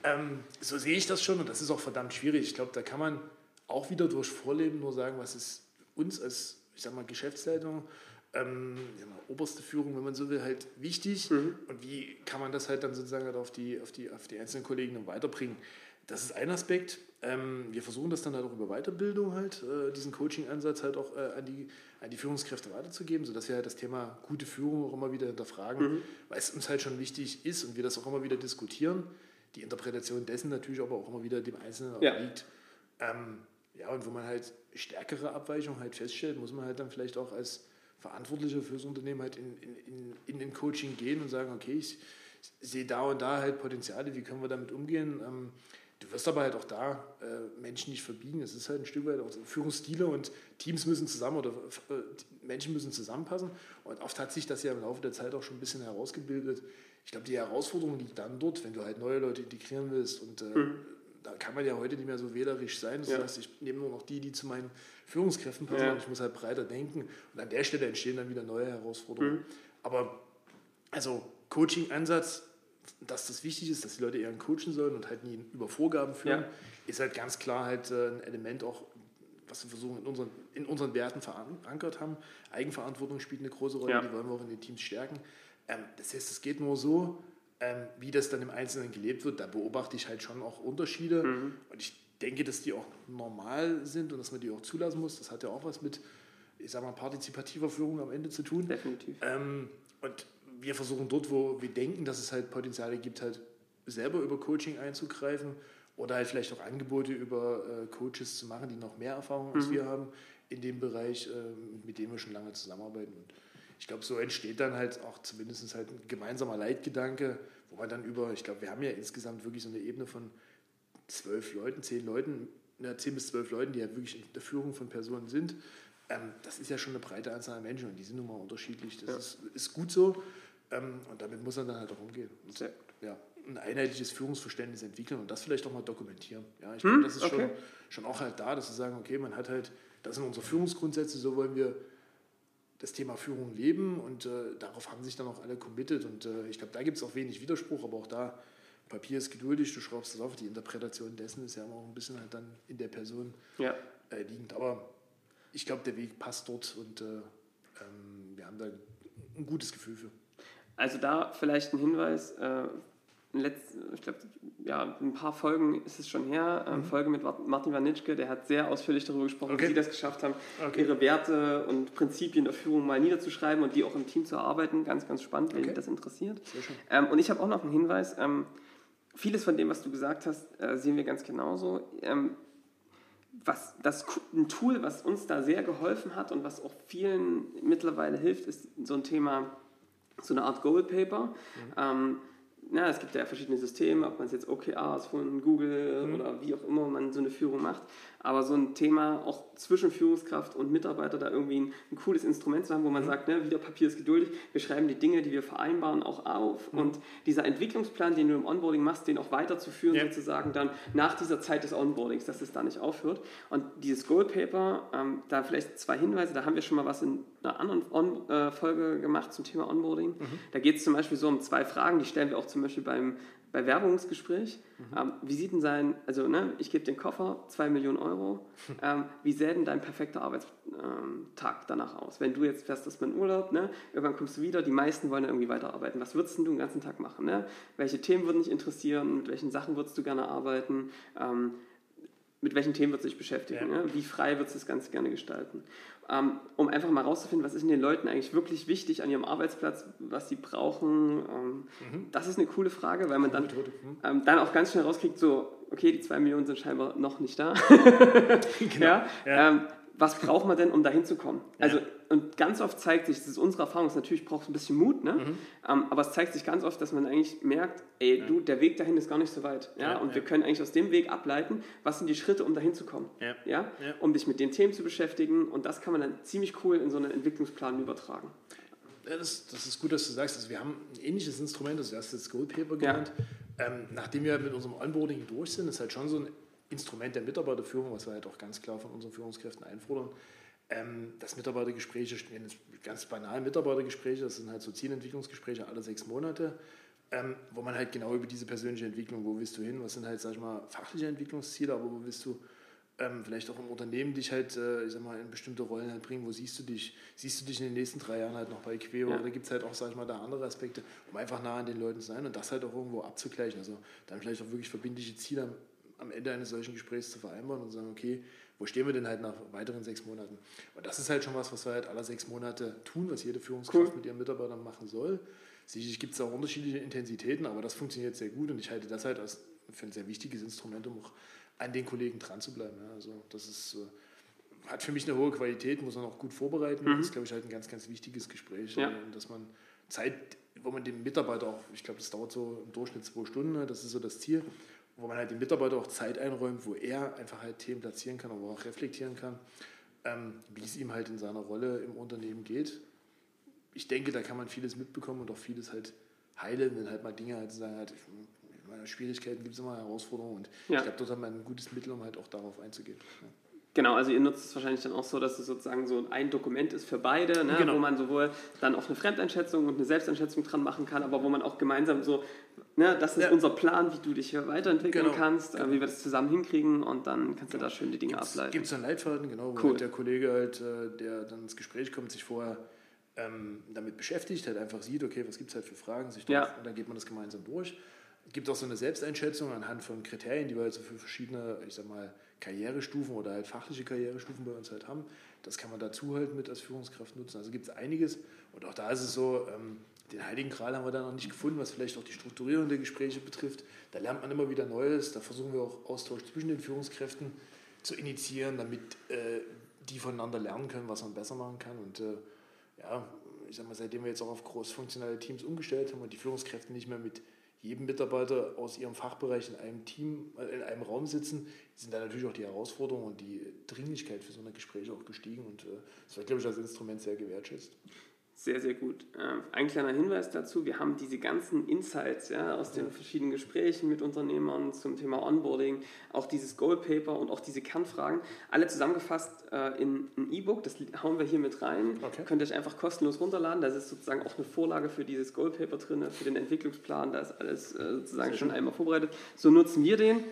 Speaker 3: Ähm, so sehe ich das schon und das ist auch verdammt schwierig. Ich glaube, da kann man auch wieder durch Vorleben nur sagen, was ist uns als, ich sag mal, Geschäftsleitung ähm, oberste Führung, wenn man so will, halt wichtig. Mhm. Und wie kann man das halt dann sozusagen halt auf, die, auf, die, auf die einzelnen Kollegen weiterbringen? Das ist ein Aspekt. Ähm, wir versuchen das dann halt auch über Weiterbildung halt, äh, diesen Coaching-Ansatz halt auch äh, an, die, an die Führungskräfte weiterzugeben, sodass wir halt das Thema gute Führung auch immer wieder hinterfragen, mhm. weil es uns halt schon wichtig ist und wir das auch immer wieder diskutieren. Die Interpretation dessen natürlich aber auch immer wieder dem Einzelnen ja. liegt. Ähm, ja, und wo man halt stärkere Abweichungen halt feststellt, muss man halt dann vielleicht auch als Verantwortliche fürs Unternehmen halt in, in, in den Coaching gehen und sagen, okay, ich, sehe da und da halt Potenziale, wie können wir damit umgehen. Ähm, du wirst aber halt auch da äh, Menschen nicht verbiegen. Es ist halt ein Stück weit auch Führungsstile und Teams müssen zusammen oder äh, Menschen müssen zusammenpassen. Und oft hat sich das ja im Laufe der Zeit auch schon ein bisschen herausgebildet. Ich glaube, die Herausforderung liegt dann dort, wenn du halt neue Leute integrieren willst und äh, mhm da kann man ja heute nicht mehr so wählerisch sein. Das ja. heißt, ich nehme nur noch die, die zu meinen Führungskräften passen. Ja. Ich muss halt breiter denken. Und an der Stelle entstehen dann wieder neue Herausforderungen. Mhm. Aber also Coaching-Ansatz, dass das wichtig ist, dass die Leute eher coachen sollen und halt nie über Vorgaben führen, ja. ist halt ganz klar halt äh, ein Element auch, was wir versuchen in unseren, in unseren Werten verankert haben. Eigenverantwortung spielt eine große Rolle, die wollen wir auch in den Teams stärken. Ähm, das heißt, es geht nur so, ähm, wie das dann im Einzelnen gelebt wird, da beobachte ich halt schon auch Unterschiede. Mhm. Und ich denke, dass die auch normal sind und dass man die auch zulassen muss. Das hat ja auch was mit, ich sag mal, partizipativer Führung am Ende zu tun.
Speaker 2: Definitiv.
Speaker 3: Ähm, und wir versuchen dort, wo wir denken, dass es halt Potenziale gibt, halt selber über Coaching einzugreifen oder halt vielleicht auch Angebote über äh, Coaches zu machen, die noch mehr Erfahrung als mhm. wir haben in dem Bereich, äh, mit dem wir schon lange zusammenarbeiten. Und ich glaube, so entsteht dann halt auch zumindest halt ein gemeinsamer Leitgedanke, wo man dann über, ich glaube, wir haben ja insgesamt wirklich so eine Ebene von zwölf Leuten, zehn Leuten, ja, zehn bis zwölf Leuten, die ja wirklich in der Führung von Personen sind. Ähm, das ist ja schon eine breite Anzahl an Menschen und die sind nun mal unterschiedlich. Das ja. ist, ist, gut so ähm, und damit muss man dann halt auch umgehen. Und, Sehr ja, ein einheitliches Führungsverständnis entwickeln und das vielleicht auch mal dokumentieren. Ja, ich hm, glaube, das ist okay. schon, schon auch halt da, dass sie sagen, okay, man hat halt, das sind unsere Führungsgrundsätze, so wollen wir das Thema Führung leben und äh, darauf haben sich dann auch alle committed und äh, ich glaube, da gibt es auch wenig Widerspruch, aber auch da, Papier ist geduldig, du schraubst es auf, die Interpretation dessen ist ja immer auch ein bisschen halt dann in der Person ja. äh, liegend, aber ich glaube, der Weg passt dort und äh, ähm, wir haben da ein gutes Gefühl für.
Speaker 2: Also da vielleicht ein Hinweis, äh, letzt, ich glaube, ja, ein paar Folgen ist es schon her, ähm, mhm. Folge mit Martin Wanitschke, der hat sehr ausführlich darüber gesprochen, okay. wie sie das geschafft haben, okay. ihre Werte und Prinzipien der Führung mal niederzuschreiben und die auch im Team zu erarbeiten. Ganz, ganz spannend, wenn okay. das interessiert. Ähm, und ich habe auch noch einen Hinweis. Ähm, vieles von dem, was du gesagt hast, äh, sehen wir ganz genauso. Ähm, was das ein Tool, was uns da sehr geholfen hat und was auch vielen mittlerweile hilft, ist so ein Thema, so eine Art Goal Paper. Mhm. Na, es gibt ja verschiedene Systeme, ob man es jetzt OKRs von Google mhm. oder wie auch immer man so eine Führung macht. Aber so ein Thema auch zwischen Führungskraft und Mitarbeiter da irgendwie ein, ein cooles Instrument zu haben, wo man mhm. sagt, ne, wieder Papier ist geduldig, wir schreiben die Dinge, die wir vereinbaren, auch auf. Mhm. Und dieser Entwicklungsplan, den du im Onboarding machst, den auch weiterzuführen, ja. sozusagen dann nach dieser Zeit des Onboardings, dass es da nicht aufhört. Und dieses Goalpaper, ähm, da vielleicht zwei Hinweise, da haben wir schon mal was in einer anderen On äh, Folge gemacht zum Thema Onboarding. Mhm. Da geht es zum Beispiel so um zwei Fragen, die stellen wir auch zum Beispiel beim Bewerbungsgespräch. Mhm. Ähm, wie sieht denn sein, also ne, ich gebe den Koffer, zwei Millionen Euro. Ähm, wie sähe denn dein perfekter Arbeitstag ähm, danach aus? Wenn du jetzt fährst, das mit Urlaub, ne, irgendwann kommst du wieder, die meisten wollen irgendwie weiterarbeiten. Was würdest du den ganzen Tag machen? Ne? Welche Themen würden dich interessieren? Mit welchen Sachen würdest du gerne arbeiten? Ähm, mit welchen Themen wird sich beschäftigen? Ja. Ne? Wie frei wird es das Ganze gerne gestalten? Ähm, um einfach mal rauszufinden, was ist den Leuten eigentlich wirklich wichtig an ihrem Arbeitsplatz, was sie brauchen. Ähm, mhm. Das ist eine coole Frage, weil man dann, mhm. ähm, dann auch ganz schnell rauskriegt, so, okay, die zwei Millionen sind scheinbar noch nicht da. genau. ja? ja. Was braucht man denn, um dahin zu kommen? Also, und ganz oft zeigt sich, das ist unsere Erfahrung, natürlich braucht es ein bisschen Mut, ne? Mhm. Ähm, aber es zeigt sich ganz oft, dass man eigentlich merkt, ey, ja. du, der Weg dahin ist gar nicht so weit. Ja? ja und ja. wir können eigentlich aus dem Weg ableiten, was sind die Schritte, um dahin zu kommen. Ja. Ja? Um dich mit den Themen zu beschäftigen. Und das kann man dann ziemlich cool in so einen Entwicklungsplan übertragen.
Speaker 3: Das, das, ist gut, dass du sagst. Also wir haben ein ähnliches Instrument, das du hast jetzt Goldpaper genannt. Ähm, nachdem wir mit unserem Onboarding durch sind, ist halt schon so ein Instrument der Mitarbeiterführung, was wir halt auch ganz klar von unseren Führungskräften einfordern, ähm, dass Mitarbeitergespräche, ganz banal Mitarbeitergespräche, das sind halt so Zielentwicklungsgespräche alle sechs Monate, ähm, wo man halt genau über diese persönliche Entwicklung, wo willst du hin, was sind halt, sag ich mal, fachliche Entwicklungsziele, aber wo willst du ähm, vielleicht auch im Unternehmen dich halt, äh, ich sag mal, in bestimmte Rollen halt bringen, wo siehst du dich, siehst du dich in den nächsten drei Jahren halt noch bei Queo ja. oder gibt es halt auch, sag ich mal, da andere Aspekte, um einfach nah an den Leuten zu sein und das halt auch irgendwo abzugleichen, also dann vielleicht auch wirklich verbindliche Ziele am Ende eines solchen Gesprächs zu vereinbaren und sagen, okay, wo stehen wir denn halt nach weiteren sechs Monaten? Und das ist halt schon was, was wir halt alle sechs Monate tun, was jede Führungskraft cool. mit ihren Mitarbeitern machen soll. Sicherlich gibt es auch unterschiedliche Intensitäten, aber das funktioniert sehr gut und ich halte das halt als für ein sehr wichtiges Instrument, um auch an den Kollegen dran zu bleiben. Ja, also das ist, äh, hat für mich eine hohe Qualität, muss man auch gut vorbereiten. Mhm. Das ist, glaube ich, halt ein ganz, ganz wichtiges Gespräch, ja. dass man Zeit, wo man den Mitarbeiter auch, ich glaube, das dauert so im Durchschnitt zwei Stunden, ne, das ist so das Ziel, wo man halt dem Mitarbeiter auch Zeit einräumt, wo er einfach halt Themen platzieren kann, aber auch reflektieren kann, ähm, wie es ihm halt in seiner Rolle im Unternehmen geht. Ich denke, da kann man vieles mitbekommen und auch vieles halt heilen, wenn halt mal Dinge halt sagen, halt, Schwierigkeiten gibt es immer Herausforderungen und ja. ich glaube, dort hat man ein gutes Mittel, um halt auch darauf einzugehen. Ja.
Speaker 2: Genau, also ihr nutzt es wahrscheinlich dann auch so, dass es sozusagen so ein Dokument ist für beide, ne, genau. wo man sowohl dann auch eine Fremdeinschätzung und eine Selbsteinschätzung dran machen kann, aber wo man auch gemeinsam so, ne, das ist ja. unser Plan, wie du dich hier weiterentwickeln genau. kannst, genau. wie wir das zusammen hinkriegen und dann kannst du da schön die Dinge gibt's, ableiten.
Speaker 3: Gibt es einen Leitfaden, genau, wo cool. halt der Kollege halt, äh, der dann ins Gespräch kommt, sich vorher ähm, damit beschäftigt, halt einfach sieht, okay, was gibt es halt für Fragen, sich ja. und dann geht man das gemeinsam durch. Es gibt auch so eine Selbsteinschätzung anhand von Kriterien, die wir also für verschiedene, ich sag mal, Karrierestufen oder halt fachliche Karrierestufen bei uns halt haben. Das kann man dazu halt mit als Führungskraft nutzen. Also gibt es einiges. Und auch da ist es so, ähm, den Heiligen Gral haben wir da noch nicht gefunden, was vielleicht auch die Strukturierung der Gespräche betrifft. Da lernt man immer wieder Neues. Da versuchen wir auch Austausch zwischen den Führungskräften zu initiieren, damit äh, die voneinander lernen können, was man besser machen kann. Und äh, ja, ich sag mal, seitdem wir jetzt auch auf großfunktionale Teams umgestellt haben und die Führungskräfte nicht mehr mit jedem Mitarbeiter aus ihrem Fachbereich in einem Team, äh, in einem Raum sitzen, sind da natürlich auch die Herausforderungen und die Dringlichkeit für so eine Gespräche auch gestiegen und äh, das wird, glaube ich, als Instrument sehr gewertschätzt.
Speaker 2: Sehr, sehr gut. Ähm, ein kleiner Hinweis dazu, wir haben diese ganzen Insights ja, aus den verschiedenen Gesprächen mit Unternehmern zum Thema Onboarding, auch dieses Goalpaper und auch diese Kernfragen, alle zusammengefasst äh, in ein E-Book, das hauen wir hier mit rein. Okay. Könnt ihr euch einfach kostenlos runterladen, da ist sozusagen auch eine Vorlage für dieses Goalpaper drin, für den Entwicklungsplan, da ist alles äh, sozusagen schon einmal vorbereitet. So nutzen wir den,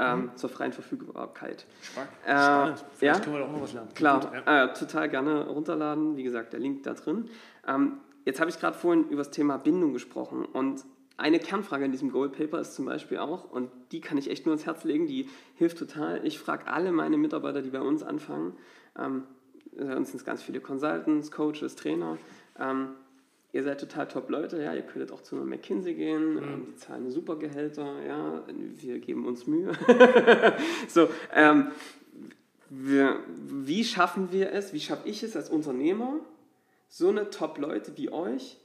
Speaker 2: ähm, mhm. zur freien Verfügbarkeit.
Speaker 3: Spannend. Äh, Spannend. Vielleicht ja? können wir da auch noch was lernen.
Speaker 2: Klar, Gut, ja. äh, total gerne runterladen. Wie gesagt, der Link da drin. Ähm, jetzt habe ich gerade vorhin über das Thema Bindung gesprochen und eine Kernfrage in diesem Goldpaper ist zum Beispiel auch, und die kann ich echt nur ins Herz legen, die hilft total. Ich frage alle meine Mitarbeiter, die bei uns anfangen, ähm, bei uns sind es ganz viele Consultants, Coaches, Trainer, ähm, ihr seid total top Leute, ja, ihr könntet auch zu einer McKinsey gehen, ähm, die zahlen super Gehälter, ja, wir geben uns Mühe. so, ähm, wir, wie schaffen wir es, wie schaffe ich es als Unternehmer, so eine top Leute wie euch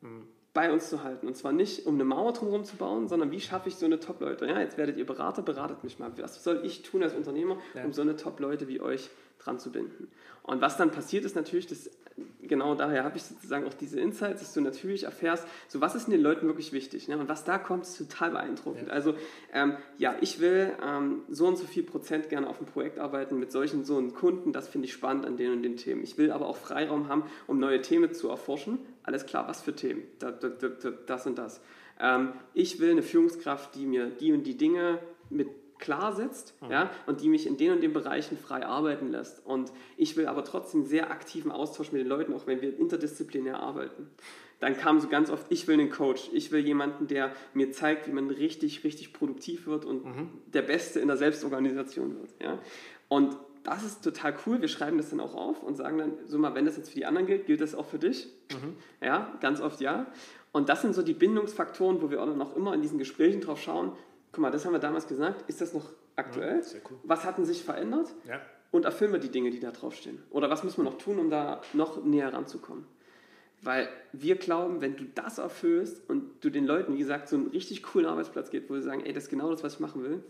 Speaker 2: mhm. bei uns zu halten. Und zwar nicht, um eine Mauer drumherum zu bauen, sondern wie schaffe ich so eine Top-Leute? Ja, jetzt werdet ihr Berater, beratet mich mal. Was soll ich tun als Unternehmer, ja. um so eine Top-Leute wie euch dran zu binden? Und was dann passiert ist natürlich, dass genau daher habe ich sozusagen auch diese Insights, dass du natürlich erfährst, so was ist den Leuten wirklich wichtig. Ne? Und was da kommt, ist total beeindruckend. Ja. Also ähm, ja, ich will ähm, so und so viel Prozent gerne auf dem Projekt arbeiten mit solchen so einen Kunden, das finde ich spannend an den und den Themen. Ich will aber auch Freiraum haben, um neue Themen zu erforschen. Alles klar, was für Themen? Das und das. Ähm, ich will eine Führungskraft, die mir die und die Dinge mit klar setzt mhm. ja, und die mich in den und den Bereichen frei arbeiten lässt. Und ich will aber trotzdem sehr aktiven Austausch mit den Leuten, auch wenn wir interdisziplinär arbeiten. Dann kam so ganz oft, ich will einen Coach, ich will jemanden, der mir zeigt, wie man richtig, richtig produktiv wird und mhm. der Beste in der Selbstorganisation wird. Ja. Und das ist total cool. Wir schreiben das dann auch auf und sagen dann, so mal, wenn das jetzt für die anderen gilt, gilt das auch für dich? Mhm. Ja, ganz oft ja. Und das sind so die Bindungsfaktoren, wo wir auch noch immer in diesen Gesprächen drauf schauen, guck mal, das haben wir damals gesagt, ist das noch aktuell? Ja, cool. Was hat denn sich verändert? Ja. Und erfüllen wir die Dinge, die da draufstehen? Oder was müssen wir noch tun, um da noch näher ranzukommen? Weil wir glauben, wenn du das erfüllst und du den Leuten, wie gesagt, so einen richtig coolen Arbeitsplatz gibst, wo sie sagen, ey, das ist genau das, was ich machen will,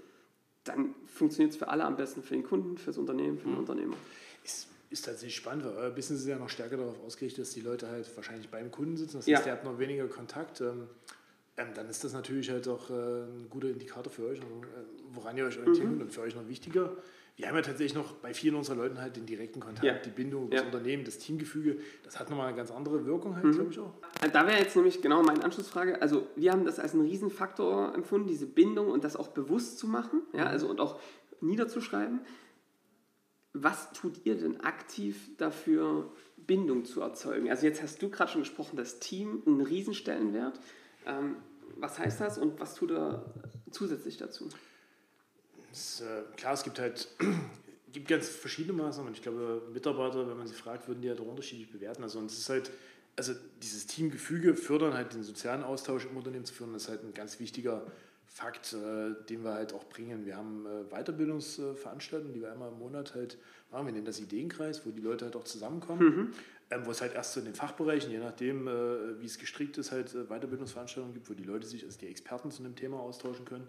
Speaker 2: dann funktioniert es für alle am besten, für den Kunden, für das Unternehmen, für den mhm. Unternehmer.
Speaker 3: Ist, ist tatsächlich spannend, weil euer Business ist ja noch stärker darauf ausgerichtet, dass die Leute halt wahrscheinlich beim Kunden sitzen. Das heißt, ja. ihr habt noch weniger Kontakt. Ähm, ähm, dann ist das natürlich halt auch äh, ein guter Indikator für euch, also, äh, woran ihr euch orientieren mhm. und für euch noch wichtiger. Wir haben ja tatsächlich noch bei vielen unserer Leuten halt den direkten Kontakt, ja. die Bindung, das ja. Unternehmen, das Teamgefüge. Das hat nochmal eine ganz andere Wirkung halt, mhm. glaube ich auch.
Speaker 2: Äh, da wäre jetzt nämlich genau meine Anschlussfrage. Also wir haben das als einen Riesenfaktor empfunden, diese Bindung und das auch bewusst zu machen, ja, mhm. also und auch niederzuschreiben. Was tut ihr denn aktiv dafür, Bindung zu erzeugen? Also jetzt hast du gerade schon gesprochen, das Team einen Riesenstellenwert. Ähm, was heißt das und was tut er zusätzlich dazu?
Speaker 3: Es, äh, klar, es gibt halt gibt ganz verschiedene Maßnahmen. Ich glaube, Mitarbeiter, wenn man sie fragt, würden die halt auch unterschiedlich bewerten. Also es ist halt, also dieses Teamgefüge fördern, halt den sozialen Austausch im Unternehmen zu führen, das ist halt ein ganz wichtiger Fakt, äh, den wir halt auch bringen. Wir haben äh, Weiterbildungsveranstaltungen, die wir einmal im Monat halt machen. Wir nennen das Ideenkreis, wo die Leute halt auch zusammenkommen. Mhm wo es halt erst so in den Fachbereichen, je nachdem, äh, wie es gestrickt ist, halt äh, Weiterbildungsveranstaltungen gibt, wo die Leute sich, also die Experten zu einem Thema austauschen können.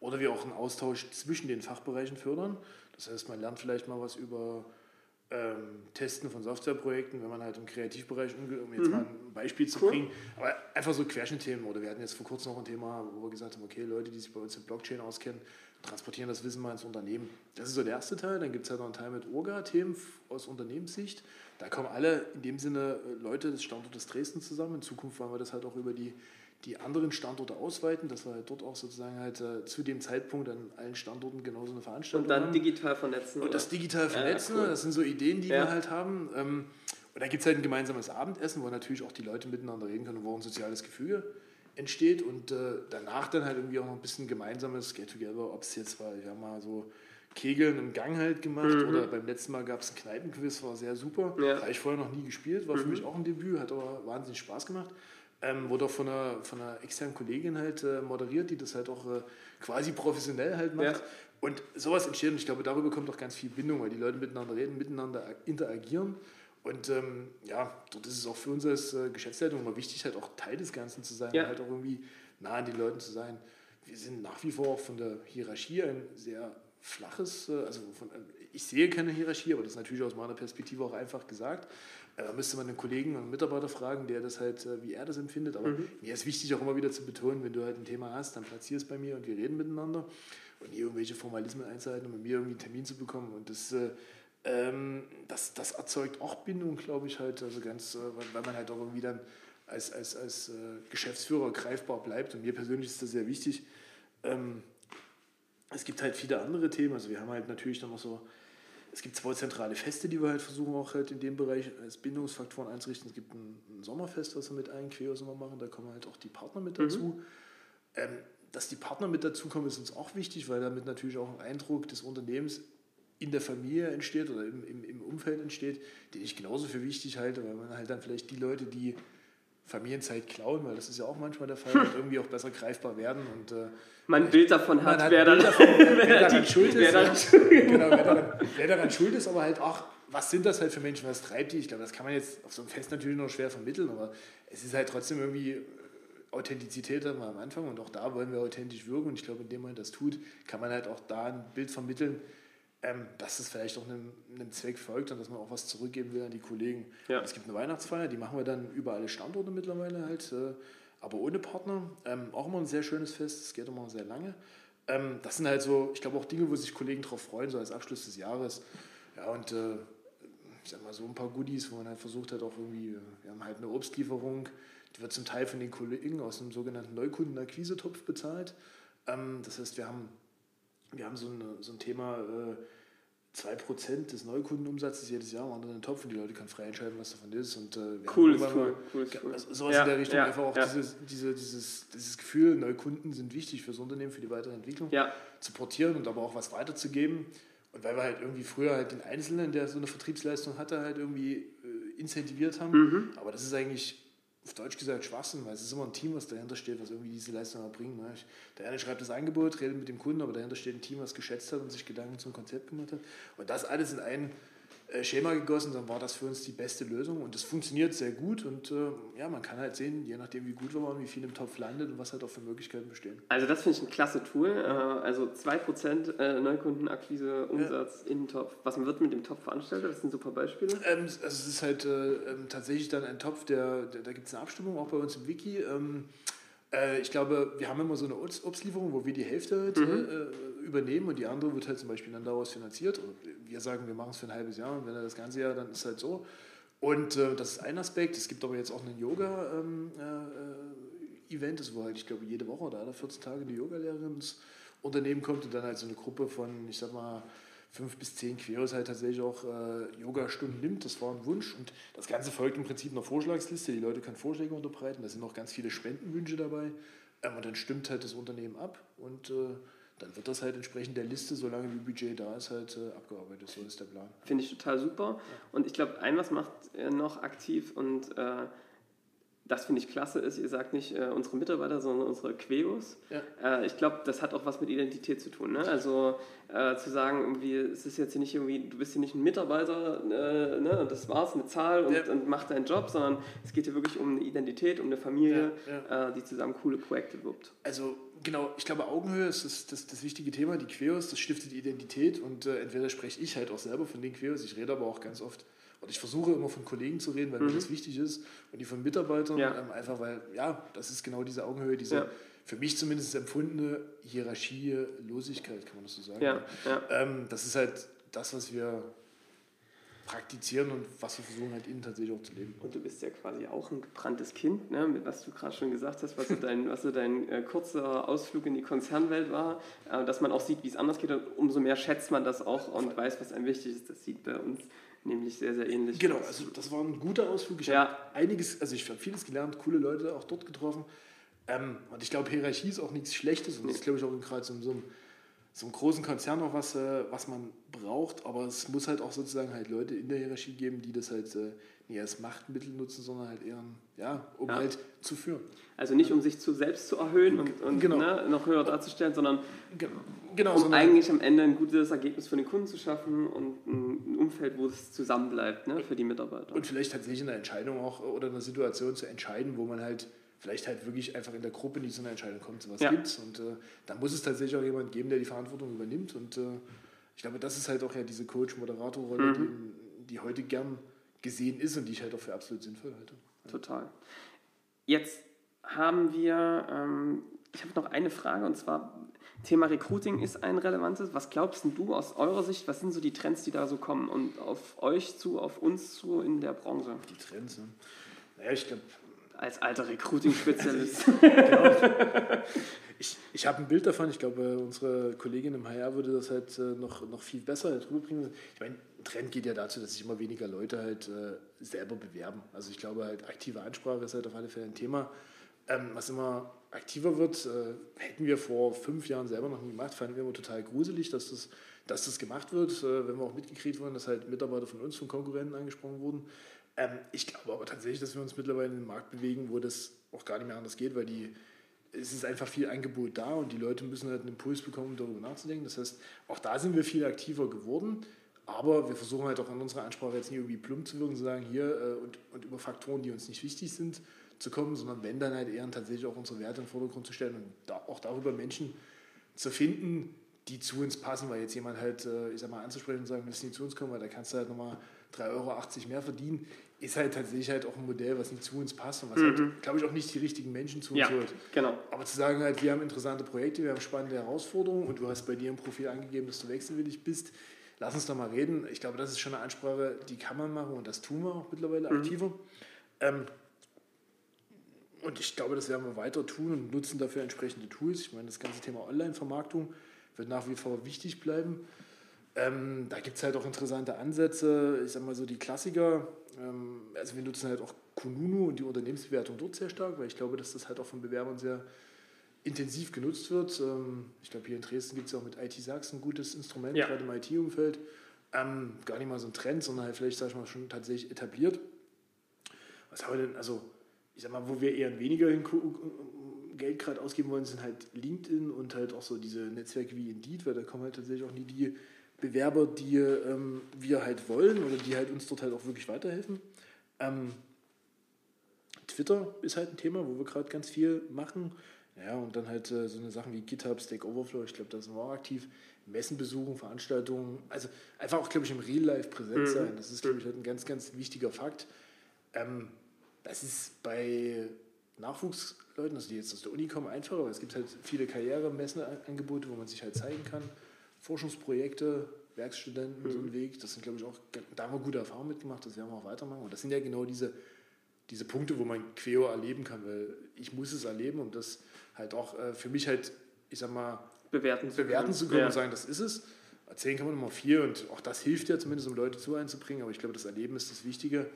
Speaker 3: Oder wir auch einen Austausch zwischen den Fachbereichen fördern. Das heißt, man lernt vielleicht mal was über ähm, Testen von Softwareprojekten, wenn man halt im Kreativbereich umgeht, um jetzt mhm. mal ein Beispiel zu cool. bringen. Aber einfach so Querschnittthemen. Oder wir hatten jetzt vor kurzem noch ein Thema, wo wir gesagt haben, okay, Leute, die sich bei uns in Blockchain auskennen, transportieren das Wissen mal ins Unternehmen. Das ist so der erste Teil. Dann gibt es halt noch einen Teil mit Orga-Themen aus Unternehmenssicht. Da kommen alle in dem Sinne äh, Leute des Standortes Dresden zusammen. In Zukunft wollen wir das halt auch über die, die anderen Standorte ausweiten, dass wir halt dort auch sozusagen halt äh, zu dem Zeitpunkt an allen Standorten genauso eine Veranstaltung
Speaker 2: haben. Und dann haben. digital vernetzen.
Speaker 3: Und das digital vernetzen, ja, cool. das sind so Ideen, die ja. wir halt haben. Ähm, und da gibt es halt ein gemeinsames Abendessen, wo natürlich auch die Leute miteinander reden können, wo ein soziales Gefüge entsteht und äh, danach dann halt irgendwie auch noch ein bisschen gemeinsames Get-Together, ob es jetzt war, ja mal so Kegeln im Gang halt gemacht mhm. oder beim letzten Mal gab es ein Kneipenquiz, war sehr super. Ja. Habe ich vorher noch nie gespielt, war mhm. für mich auch ein Debüt, hat aber wahnsinnig Spaß gemacht. Ähm, wurde auch von einer, von einer externen Kollegin halt äh, moderiert, die das halt auch äh, quasi professionell halt macht. Ja. Und sowas entsteht und ich glaube, darüber kommt auch ganz viel Bindung, weil die Leute miteinander reden, miteinander interagieren. Und ähm, ja, dort ist es auch für uns als äh, Geschäftsleitung immer wichtig, halt auch Teil des Ganzen zu sein, ja. halt auch irgendwie nah an den Leuten zu sein. Wir sind nach wie vor auch von der Hierarchie ein sehr flaches, äh, also von, äh, ich sehe keine Hierarchie, aber das ist natürlich aus meiner Perspektive auch einfach gesagt. Äh, da müsste man einen Kollegen und Mitarbeiter fragen, der das halt, wie er das empfindet. Aber mhm. mir ist wichtig auch immer wieder zu betonen, wenn du halt ein Thema hast, dann platzier es bei mir und wir reden miteinander. Und nie irgendwelche Formalismen einzuhalten, um mit mir irgendwie einen Termin zu bekommen. Und das, ähm, das, das erzeugt auch Bindung, glaube ich, halt, also ganz, weil man halt auch irgendwie dann als, als, als Geschäftsführer greifbar bleibt. Und mir persönlich ist das sehr wichtig. Ähm, es gibt halt viele andere Themen. Also wir haben halt natürlich dann noch so, es gibt zwei zentrale Feste, die wir halt versuchen auch halt in dem Bereich als Bindungsfaktoren einzurichten. Es gibt ein, ein Sommerfest, was wir mit allen Queers immer machen. Da kommen halt auch die Partner mit dazu. Mhm. Ähm, dass die Partner mit dazukommen, ist uns auch wichtig, weil damit natürlich auch ein Eindruck des Unternehmens in der Familie entsteht oder im, im, im Umfeld entsteht, den ich genauso für wichtig halte, weil man halt dann vielleicht die Leute, die Familienzeit klauen, weil das ist ja auch manchmal der Fall, hm. und irgendwie auch besser greifbar werden. Und, äh,
Speaker 2: man ein Bild davon hat,
Speaker 3: hat
Speaker 2: wer, dann,
Speaker 3: davon, wer, wer daran schuld ist. Genau, wer, daran, wer daran schuld ist, aber halt auch, was sind das halt für Menschen, was treibt die? Ich glaube, das kann man jetzt auf so einem Fest natürlich noch schwer vermitteln, aber es ist halt trotzdem irgendwie Authentizität haben wir am Anfang und auch da wollen wir authentisch wirken und ich glaube, indem man das tut, kann man halt auch da ein Bild vermitteln, ähm, dass es vielleicht auch einem, einem, Zweck folgt und dass man auch was zurückgeben will an die Kollegen. Ja. Es gibt eine Weihnachtsfeier, die machen wir dann über alle Standorte mittlerweile halt, äh, aber ohne Partner. Ähm, auch immer ein sehr schönes Fest, es geht immer sehr lange. Ähm, das sind halt so, ich glaube auch Dinge, wo sich Kollegen drauf freuen, so als Abschluss des Jahres. Ja, und äh, ich sag mal so ein paar Goodies, wo man halt versucht hat, auch irgendwie, äh, wir haben halt eine Obstlieferung, die wird zum Teil von den Kollegen aus einem sogenannten Neukundenakquisetopf bezahlt. Ähm, das heißt, wir haben, wir haben so, eine, so ein Thema, äh, 2% des Neukundenumsatzes jedes Jahr waren in den Topf und die Leute können frei entscheiden, was davon ist. Und, äh,
Speaker 2: cool, ist cool, cool, ist
Speaker 3: cool. Also sowas ja, in der Richtung, ja, einfach auch ja. dieses, diese, dieses, dieses Gefühl, Neukunden sind wichtig fürs Unternehmen, für die weitere Entwicklung,
Speaker 2: ja.
Speaker 3: zu portieren und aber auch was weiterzugeben. Und weil wir halt irgendwie früher halt den Einzelnen, der so eine Vertriebsleistung hatte, halt irgendwie äh, incentiviert haben. Mhm. Aber das ist eigentlich auf Deutsch gesagt Schwachsinn, weil es ist immer ein Team, was dahinter steht, was irgendwie diese Leistung erbringt. Ne? der eine schreibt das Angebot, redet mit dem Kunden, aber dahinter steht ein Team, was geschätzt hat und sich Gedanken zum Konzept gemacht hat. Und das alles in ein äh, Schema gegossen, dann war das für uns die beste Lösung und das funktioniert sehr gut und äh, ja, man kann halt sehen, je nachdem wie gut wir waren, wie viel im Topf landet und was halt auch für Möglichkeiten bestehen.
Speaker 2: Also das finde ich ein klasse Tool, äh, also 2% äh, Neukundenakquise, Umsatz ja. in den Topf. Was wird mit dem Topf veranstaltet? Das sind super Beispiele.
Speaker 3: Ähm, also es ist halt äh, ähm, tatsächlich dann ein Topf, der, der da gibt es eine Abstimmung auch bei uns im Wiki. Ähm, äh, ich glaube, wir haben immer so eine Obstlieferung, wo wir die Hälfte halt, mhm. äh, übernehmen und die andere wird halt zum Beispiel dann daraus finanziert. Und wir sagen, wir machen es für ein halbes Jahr und wenn er das ganze Jahr, dann ist es halt so. Und äh, das ist ein Aspekt. Es gibt aber jetzt auch ein Yoga-Event, ähm, äh, das wo halt, ich glaube, jede Woche oder alle 14 Tage eine Yogalehrerin ins Unternehmen kommt und dann halt so eine Gruppe von, ich sag mal, fünf bis zehn Queers halt tatsächlich auch äh, Yoga-Stunden nimmt. Das war ein Wunsch und das Ganze folgt im Prinzip einer Vorschlagsliste. Die Leute können Vorschläge unterbreiten, da sind noch ganz viele Spendenwünsche dabei ähm, und dann stimmt halt das Unternehmen ab und äh, dann wird das halt entsprechend der Liste, solange wie Budget da ist, halt äh, abgearbeitet. So ist der Plan.
Speaker 2: Finde ich total super. Und ich glaube, ein was macht er noch aktiv und äh, das finde ich klasse ist, ihr sagt nicht äh, unsere Mitarbeiter, sondern unsere Queos. Ja. Äh, ich glaube, das hat auch was mit Identität zu tun. Ne? Also äh, zu sagen, irgendwie, es ist jetzt hier nicht irgendwie, du bist hier nicht ein Mitarbeiter äh, ne? und das war's, eine Zahl und, ja. und mach deinen Job, sondern es geht hier wirklich um eine Identität, um eine Familie, ja, äh, die zusammen coole Projekte wirbt.
Speaker 3: Also genau, ich glaube, Augenhöhe ist das, das, das wichtige Thema. Die Queos, das stiftet Identität und äh, entweder spreche ich halt auch selber von den Queos, ich rede aber auch ganz oft und ich versuche immer von Kollegen zu reden, weil mhm. mir das wichtig ist. Und die von Mitarbeitern, ja. ähm, einfach weil, ja, das ist genau diese Augenhöhe, diese ja. für mich zumindest empfundene Hierarchielosigkeit, kann man das so sagen.
Speaker 2: Ja.
Speaker 3: Ähm, das ist halt das, was wir praktizieren und was wir versuchen halt innen tatsächlich auch zu leben.
Speaker 2: Und du bist ja quasi auch ein gebranntes Kind, ne? mit was du gerade schon gesagt hast, was so dein, was so dein äh, kurzer Ausflug in die Konzernwelt war, äh, dass man auch sieht, wie es anders geht und umso mehr schätzt man das auch und weiß, was einem wichtig ist. Das sieht bei uns nämlich sehr, sehr ähnlich.
Speaker 3: Genau, also das war ein guter Ausflug. Ich ja. habe einiges, also ich habe vieles gelernt, coole Leute auch dort getroffen. Ähm, und ich glaube, Hierarchie ist auch nichts Schlechtes und nee. das ist, glaube ich, auch gerade so, so, einem, so einem großen Konzern auch was, äh, was man braucht. Aber es muss halt auch sozusagen halt Leute in der Hierarchie geben, die das halt äh, nicht als Machtmittel nutzen, sondern halt eher, ja, um ja. halt zu führen.
Speaker 2: Also nicht um sich zu selbst zu erhöhen und, und genau. ne, noch höher darzustellen, sondern
Speaker 3: genau,
Speaker 2: um eigentlich am Ende ein gutes Ergebnis für den Kunden zu schaffen und ein Umfeld, wo es zusammenbleibt ne, für die Mitarbeiter.
Speaker 3: Und vielleicht tatsächlich eine Entscheidung auch oder eine Situation zu entscheiden, wo man halt vielleicht halt wirklich einfach in der Gruppe nicht zu einer Entscheidung kommt, so was ja. gibt Und äh, da muss es tatsächlich auch jemand geben, der die Verantwortung übernimmt. Und äh, ich glaube, das ist halt auch ja diese Coach-Moderator-Rolle, mhm. die, die heute gern gesehen ist und die ich halt auch für absolut sinnvoll halte.
Speaker 2: Total. Jetzt haben wir, ähm, ich habe noch eine Frage und zwar, Thema Recruiting ist ein relevantes. Was glaubst du aus eurer Sicht, was sind so die Trends, die da so kommen und auf euch zu, auf uns zu in der Branche?
Speaker 3: Die Trends, ne? Naja, ich glaube,
Speaker 2: als alter Recruiting-Spezialist.
Speaker 3: Ich, ich habe ein Bild davon, ich glaube, unsere Kollegin im HR würde das halt äh, noch, noch viel besser halt rüberbringen. Ich meine, ein Trend geht ja dazu, dass sich immer weniger Leute halt äh, selber bewerben. Also ich glaube halt, aktive Ansprache ist halt auf alle Fälle ein Thema, ähm, was immer aktiver wird. Äh, hätten wir vor fünf Jahren selber noch nie gemacht, fanden wir immer total gruselig, dass das, dass das gemacht wird, wenn wir auch mitgekriegt wurden, dass halt Mitarbeiter von uns, von Konkurrenten angesprochen wurden. Ähm, ich glaube aber tatsächlich, dass wir uns mittlerweile in den Markt bewegen, wo das auch gar nicht mehr anders geht, weil die, es ist einfach viel Angebot da und die Leute müssen halt einen Impuls bekommen, darüber nachzudenken. Das heißt, auch da sind wir viel aktiver geworden. Aber wir versuchen halt auch an unserer Ansprache jetzt nicht irgendwie plump zu wirken, zu sagen, hier äh, und, und über Faktoren, die uns nicht wichtig sind, zu kommen, sondern wenn dann halt eher tatsächlich auch unsere Werte in den Vordergrund zu stellen und da, auch darüber Menschen zu finden, die zu uns passen, weil jetzt jemand halt, äh, ich sag mal, anzusprechen und sagen, willst du nicht zu uns kommen, weil da kannst du halt nochmal 3,80 Euro mehr verdienen, ist halt tatsächlich halt auch ein Modell, was nicht zu uns passt und was mhm. halt, glaube ich, auch nicht die richtigen Menschen zu uns ja, holt.
Speaker 2: Genau.
Speaker 3: Aber zu sagen halt, wir haben interessante Projekte, wir haben spannende Herausforderungen und du hast bei dir im Profil angegeben, dass du wechselwillig bist, lass uns doch mal reden. Ich glaube, das ist schon eine Ansprache, die kann man machen und das tun wir auch mittlerweile mhm. aktiver. Ähm, und ich glaube, das werden wir weiter tun und nutzen dafür entsprechende Tools. Ich meine, das ganze Thema Online-Vermarktung wird nach wie vor wichtig bleiben. Ähm, da gibt es halt auch interessante Ansätze. Ich sage mal so die Klassiker. Ähm, also wir nutzen halt auch Kununu und die Unternehmensbewertung dort sehr stark, weil ich glaube, dass das halt auch von Bewerbern sehr intensiv genutzt wird. Ähm, ich glaube, hier in Dresden gibt es auch mit IT Sachsen ein gutes Instrument, ja. gerade im IT-Umfeld. Ähm, gar nicht mal so ein Trend, sondern halt vielleicht, sag ich mal, schon tatsächlich etabliert. Was haben wir denn, also ich sag mal, wo wir eher weniger Geld gerade ausgeben wollen, sind halt LinkedIn und halt auch so diese Netzwerke wie Indeed, weil da kommen halt tatsächlich auch nie die Bewerber, die ähm, wir halt wollen oder die halt uns dort halt auch wirklich weiterhelfen. Ähm, Twitter ist halt ein Thema, wo wir gerade ganz viel machen. Ja, und dann halt äh, so eine Sachen wie GitHub, Stack Overflow, ich glaube, da sind wir auch aktiv. Messen besuchen, Veranstaltungen, also einfach auch, glaube ich, im Real Life präsent mhm. sein. Das ist, glaube ich, halt ein ganz, ganz wichtiger Fakt. Ähm, das ist bei Nachwuchsleuten, also die jetzt aus der Uni kommen, einfacher, weil es gibt halt viele Karrieremessenangebote, wo man sich halt zeigen kann. Forschungsprojekte, Werkstudenten, mhm. so ein Weg, das sind, glaube ich, auch, da haben wir gute Erfahrungen mitgemacht, das werden wir auch weitermachen. Und das sind ja genau diese, diese Punkte, wo man Queo erleben kann, weil ich muss es erleben, um das halt auch äh, für mich halt, ich sag mal,
Speaker 2: bewerten
Speaker 3: zu bewerten können, zu können ja. und sagen, das ist es. Erzählen kann man immer viel und auch das hilft ja zumindest, um Leute zu einzubringen, aber ich glaube, das Erleben ist das Wichtige.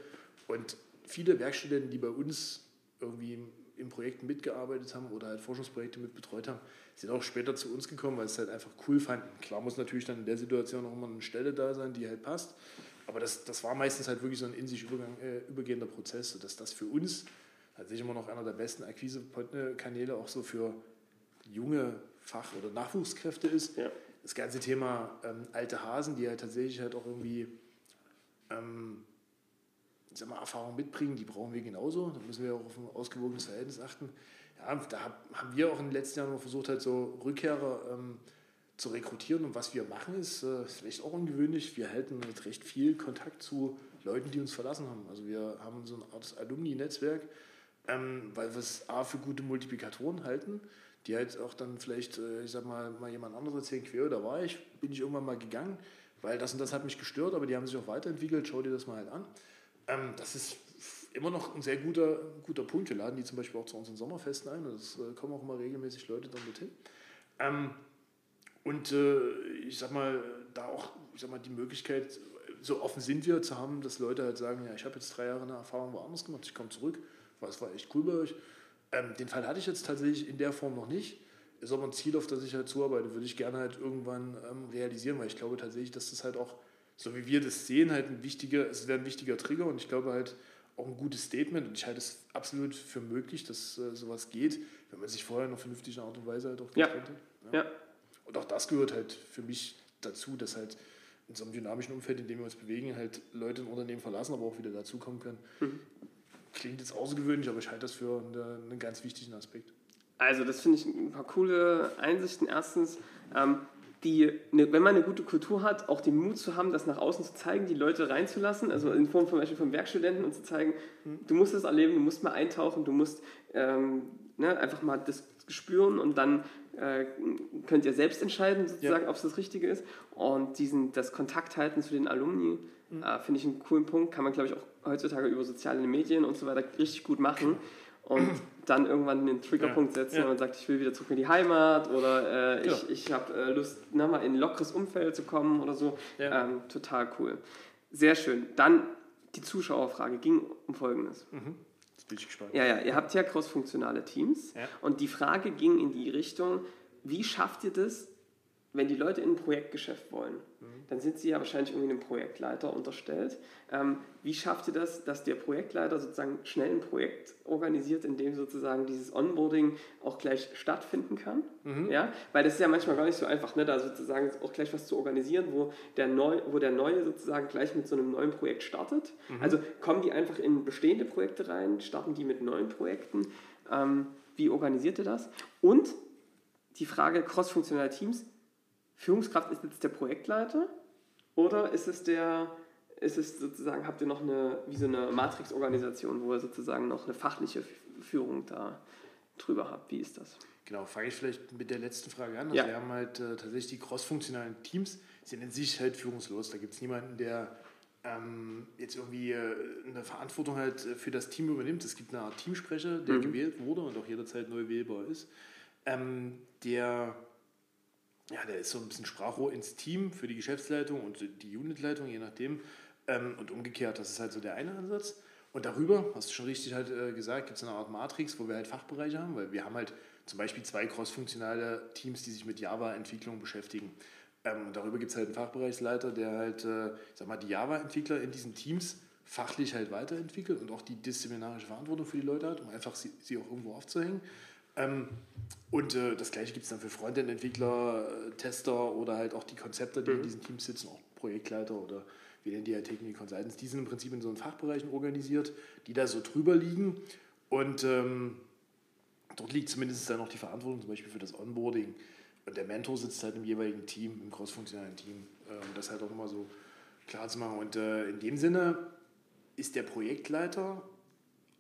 Speaker 3: Und viele Werkstudenten, die bei uns irgendwie in Projekten mitgearbeitet haben oder halt Forschungsprojekte mit betreut haben, sind auch später zu uns gekommen, weil es halt einfach cool fanden. Klar muss natürlich dann in der Situation auch immer eine Stelle da sein, die halt passt. Aber das, das war meistens halt wirklich so ein in sich übergang, äh, übergehender Prozess, sodass das für uns tatsächlich immer noch einer der besten Akquisekanäle auch so für junge Fach- oder Nachwuchskräfte ist. Ja. Das ganze Thema ähm, alte Hasen, die halt tatsächlich halt auch irgendwie ähm, sag mal, Erfahrung mitbringen, die brauchen wir genauso. Da müssen wir auch auf ein ausgewogenes Verhältnis achten. Ja, da haben wir auch in den letzten Jahren versucht, halt so Rückkehrer ähm, zu rekrutieren. Und was wir machen, ist, äh, ist vielleicht auch ungewöhnlich. Wir halten mit recht viel Kontakt zu Leuten, die uns verlassen haben. Also wir haben so eine Art Alumni-Netzwerk, ähm, weil wir es A für gute Multiplikatoren halten, die halt auch dann vielleicht, äh, ich sag mal, mal jemand anderes erzählen, quer, da war ich, bin ich irgendwann mal gegangen, weil das und das hat mich gestört, aber die haben sich auch weiterentwickelt, schau dir das mal halt an. Ähm, das ist immer noch ein sehr guter, guter Punkt. Wir laden die zum Beispiel auch zu unseren Sommerfesten ein. Es äh, kommen auch immer regelmäßig Leute dann dorthin. Ähm, und äh, ich sag mal, da auch ich sag mal, die Möglichkeit, so offen sind wir zu haben, dass Leute halt sagen, ja, ich habe jetzt drei Jahre eine Erfahrung woanders gemacht, ich komme zurück, es war echt cool bei euch. Ähm, den Fall hatte ich jetzt tatsächlich in der Form noch nicht. Ist aber ein Ziel, auf das ich halt zuarbeite, würde ich gerne halt irgendwann ähm, realisieren, weil ich glaube tatsächlich, dass das halt auch so wie wir das sehen, halt ein wichtiger, es wäre ein wichtiger Trigger und ich glaube halt auch ein gutes Statement und ich halte es absolut für möglich, dass äh, sowas geht, wenn man sich vorher noch vernünftige Art und Weise halt auch
Speaker 2: ja. hat. Ja. ja.
Speaker 3: Und auch das gehört halt für mich dazu, dass halt in so einem dynamischen Umfeld, in dem wir uns bewegen, halt Leute ein Unternehmen verlassen, aber auch wieder dazukommen können. Mhm. Klingt jetzt außergewöhnlich, aber ich halte das für eine, einen ganz wichtigen Aspekt.
Speaker 2: Also das finde ich ein paar coole Einsichten. Erstens, ähm, die, wenn man eine gute Kultur hat, auch den Mut zu haben, das nach außen zu zeigen, die Leute reinzulassen, also in Form zum Beispiel von Werkstudenten und zu zeigen, mhm. du musst das erleben, du musst mal eintauchen, du musst ähm, ne, einfach mal das spüren und dann äh, könnt ihr selbst entscheiden, sozusagen, ja. ob es das Richtige ist. Und diesen, das Kontakt halten zu den Alumni mhm. äh, finde ich einen coolen Punkt, kann man glaube ich auch heutzutage über soziale Medien und so weiter richtig gut machen und dann irgendwann den Triggerpunkt setzen ja. und man sagt, ich will wieder zurück in die Heimat oder äh, ich, ja. ich habe äh, Lust, na, mal in ein lockeres Umfeld zu kommen oder so. Ja. Ähm, total cool. Sehr schön. Dann die Zuschauerfrage ging um Folgendes. Mhm. Jetzt bin ich gespannt. Ja, ja, ihr habt ja crossfunktionale Teams und die Frage ging in die Richtung, wie schafft ihr das, wenn die Leute in ein Projektgeschäft wollen, mhm. dann sind sie ja wahrscheinlich irgendwie einem Projektleiter unterstellt. Ähm, wie schafft ihr das, dass der Projektleiter sozusagen schnell ein Projekt organisiert, in dem sozusagen dieses Onboarding auch gleich stattfinden kann? Mhm. Ja? Weil das ist ja manchmal gar nicht so einfach, ne, da sozusagen auch gleich was zu organisieren, wo der, Neu, wo der Neue sozusagen gleich mit so einem neuen Projekt startet. Mhm. Also kommen die einfach in bestehende Projekte rein, starten die mit neuen Projekten. Ähm, wie organisiert ihr das? Und die Frage cross-funktionale Teams, Führungskraft ist jetzt der Projektleiter oder ist es der, ist es sozusagen, habt ihr noch eine, wie so eine Matrix-Organisation, wo ihr sozusagen noch eine fachliche Führung da drüber habt? Wie ist das?
Speaker 3: Genau, fange ich vielleicht mit der letzten Frage an. Also ja. Wir haben halt äh, tatsächlich die cross-funktionalen Teams, sind in sich halt führungslos. Da gibt es niemanden, der ähm, jetzt irgendwie äh, eine Verantwortung halt für das Team übernimmt. Es gibt eine Art Teamsprecher, der mhm. gewählt wurde und auch jederzeit neu wählbar ist. Ähm, der ja, der ist so ein bisschen Sprachrohr ins Team für die Geschäftsleitung und die Unitleitung, je nachdem. Ähm, und umgekehrt, das ist halt so der eine Ansatz. Und darüber, hast du schon richtig halt äh, gesagt, gibt es eine Art Matrix, wo wir halt Fachbereiche haben, weil wir haben halt zum Beispiel zwei crossfunktionale Teams, die sich mit Java-Entwicklung beschäftigen. Ähm, und darüber gibt es halt einen Fachbereichsleiter, der halt, äh, sag mal, die Java-Entwickler in diesen Teams fachlich halt weiterentwickelt und auch die disziplinarische Verantwortung für die Leute hat, um einfach sie, sie auch irgendwo aufzuhängen. Ähm, und äh, das gleiche gibt es dann für Frontend-Entwickler, äh, Tester oder halt auch die Konzepte, die mhm. in diesen Teams sitzen, auch Projektleiter oder wie nennen die halt Technical Consultants. Die sind im Prinzip in so einen Fachbereichen organisiert, die da so drüber liegen. Und ähm, dort liegt zumindest dann auch die Verantwortung zum Beispiel für das Onboarding. Und der Mentor sitzt halt im jeweiligen Team, im crossfunktionalen Team, äh, um das halt auch immer so klar zu machen. Und äh, in dem Sinne ist der Projektleiter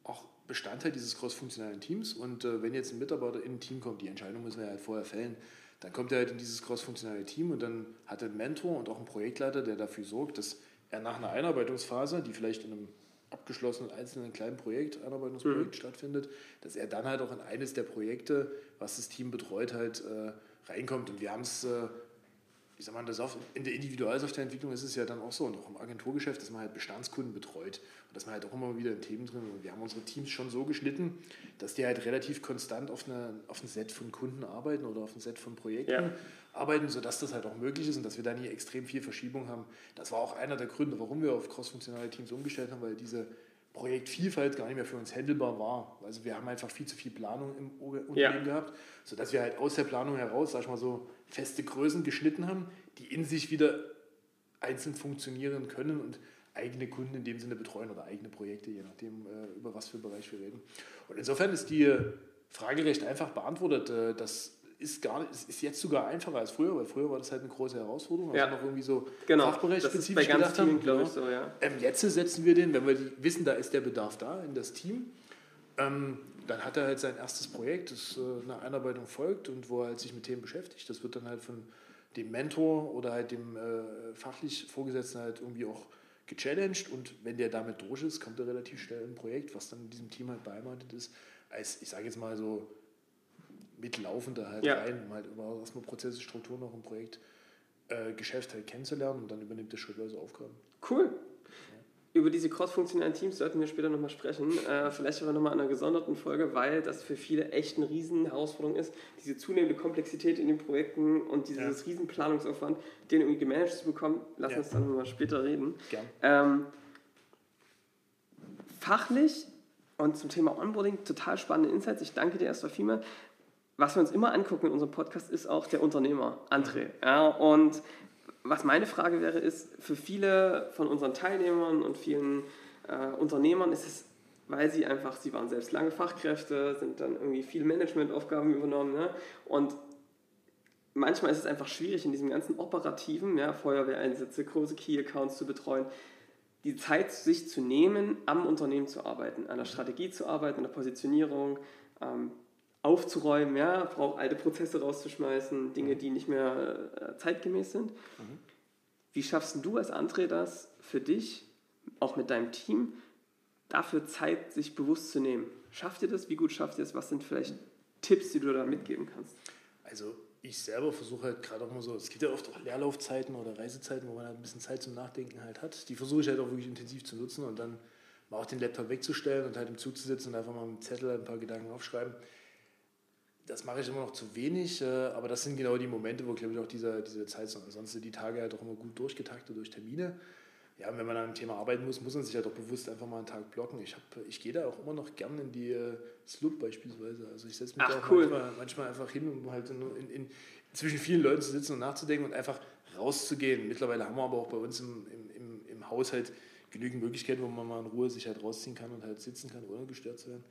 Speaker 3: auch Bestandteil dieses crossfunktionalen Teams. Und äh, wenn jetzt ein Mitarbeiter in ein Team kommt, die Entscheidung müssen wir halt vorher fällen, dann kommt er halt in dieses crossfunktionale Team und dann hat er einen Mentor und auch einen Projektleiter, der dafür sorgt, dass er nach einer Einarbeitungsphase, die vielleicht in einem abgeschlossenen einzelnen kleinen Projekt, Einarbeitungsprojekt mhm. stattfindet, dass er dann halt auch in eines der Projekte, was das Team betreut, halt äh, reinkommt. Und wir haben es äh, ich sag mal, das auf, in der Individualsoftwareentwicklung ist es ja dann auch so und auch im Agenturgeschäft, dass man halt Bestandskunden betreut und dass man halt auch immer wieder in Themen drin und wir haben unsere Teams schon so geschnitten, dass die halt relativ konstant auf, eine, auf ein Set von Kunden arbeiten oder auf ein Set von Projekten ja. arbeiten, sodass das halt auch möglich ist und dass wir da nie extrem viel Verschiebung haben. Das war auch einer der Gründe, warum wir auf crossfunktionale Teams umgestellt haben, weil diese Projektvielfalt gar nicht mehr für uns handelbar war. Also wir haben einfach viel zu viel Planung im Unternehmen ja. gehabt, sodass wir halt aus der Planung heraus, sag ich mal so, feste Größen geschnitten haben, die in sich wieder einzeln funktionieren können und eigene Kunden in dem Sinne betreuen oder eigene Projekte, je nachdem, äh, über was für Bereich wir reden. Und insofern ist die Frage recht einfach beantwortet. Äh, das ist, gar nicht, ist jetzt sogar einfacher als früher, weil früher war das halt eine große Herausforderung. Also ja. noch irgendwie so
Speaker 2: genau. fachbereichsspezifisch gedacht haben. Genau. So, ja.
Speaker 3: ähm, jetzt setzen wir den, wenn wir wissen, da ist der Bedarf da, in das Team. Ähm, dann hat er halt sein erstes Projekt, das äh, eine Einarbeitung folgt und wo er halt sich mit Themen beschäftigt. Das wird dann halt von dem Mentor oder halt dem äh, fachlich Vorgesetzten halt irgendwie auch gechallenged und wenn der damit durch ist, kommt er relativ schnell in ein Projekt, was dann in diesem Team halt beheimatet ist, als, ich sage jetzt mal so, mitlaufender halt ja. rein, um halt überhaupt erstmal Prozesse, Strukturen noch im Projekt, äh, Geschäft halt kennenzulernen und dann übernimmt der schrittweise Aufgaben.
Speaker 2: Cool. Über diese cross-funktionalen Teams sollten wir später nochmal sprechen. Äh, vielleicht aber nochmal in einer gesonderten Folge, weil das für viele echt eine riesen Herausforderung ist, diese zunehmende Komplexität in den Projekten und dieses ja. riesen Planungsaufwand, den irgendwie gemanagt zu bekommen. Lass ja. uns dann nochmal später reden. Ähm, fachlich und zum Thema Onboarding total spannende Insights. Ich danke dir erstmal vielmal. Was wir uns immer angucken in unserem Podcast ist auch der Unternehmer, André. Ja, und was meine Frage wäre, ist, für viele von unseren Teilnehmern und vielen äh, Unternehmern ist es, weil sie einfach, sie waren selbst lange Fachkräfte, sind dann irgendwie viele Managementaufgaben übernommen ne? und manchmal ist es einfach schwierig in diesem ganzen operativen, ja, Feuerwehreinsätze, große Key-Accounts zu betreuen, die Zeit sich zu nehmen, am Unternehmen zu arbeiten, an der Strategie zu arbeiten, an der Positionierung, ähm, aufzuräumen, ja, braucht alte Prozesse rauszuschmeißen, Dinge, mhm. die nicht mehr äh, zeitgemäß sind. Mhm. Wie schaffst du als André das für dich, auch mit deinem Team, dafür Zeit sich bewusst zu nehmen? Schafft ihr das? Wie gut schafft ihr das? Was sind vielleicht Tipps, die du da mitgeben kannst?
Speaker 3: Also ich selber versuche halt gerade auch mal so, es gibt ja oft auch Leerlaufzeiten oder Reisezeiten, wo man halt ein bisschen Zeit zum Nachdenken halt hat. Die versuche ich halt auch wirklich intensiv zu nutzen und dann mal auch den Laptop wegzustellen und halt im Zug zu sitzen und einfach mal mit dem Zettel ein paar Gedanken aufschreiben das mache ich immer noch zu wenig, äh, aber das sind genau die Momente, wo, glaube ich, auch diese, diese Zeit, ansonsten die Tage halt auch immer gut durchgetaktet durch Termine. Ja, wenn man an einem Thema arbeiten muss, muss man sich ja doch bewusst einfach mal einen Tag blocken. Ich, hab, ich gehe da auch immer noch gern in die äh, Sloop beispielsweise. Also ich setze mich Ach, da auch cool. manchmal, manchmal, einfach hin, um halt in, in, in, zwischen vielen Leuten zu sitzen und nachzudenken und einfach rauszugehen. Mittlerweile haben wir aber auch bei uns im, im, im, im Haushalt genügend Möglichkeiten, wo man mal in Ruhe sich halt rausziehen kann und halt sitzen kann, ohne gestört zu werden.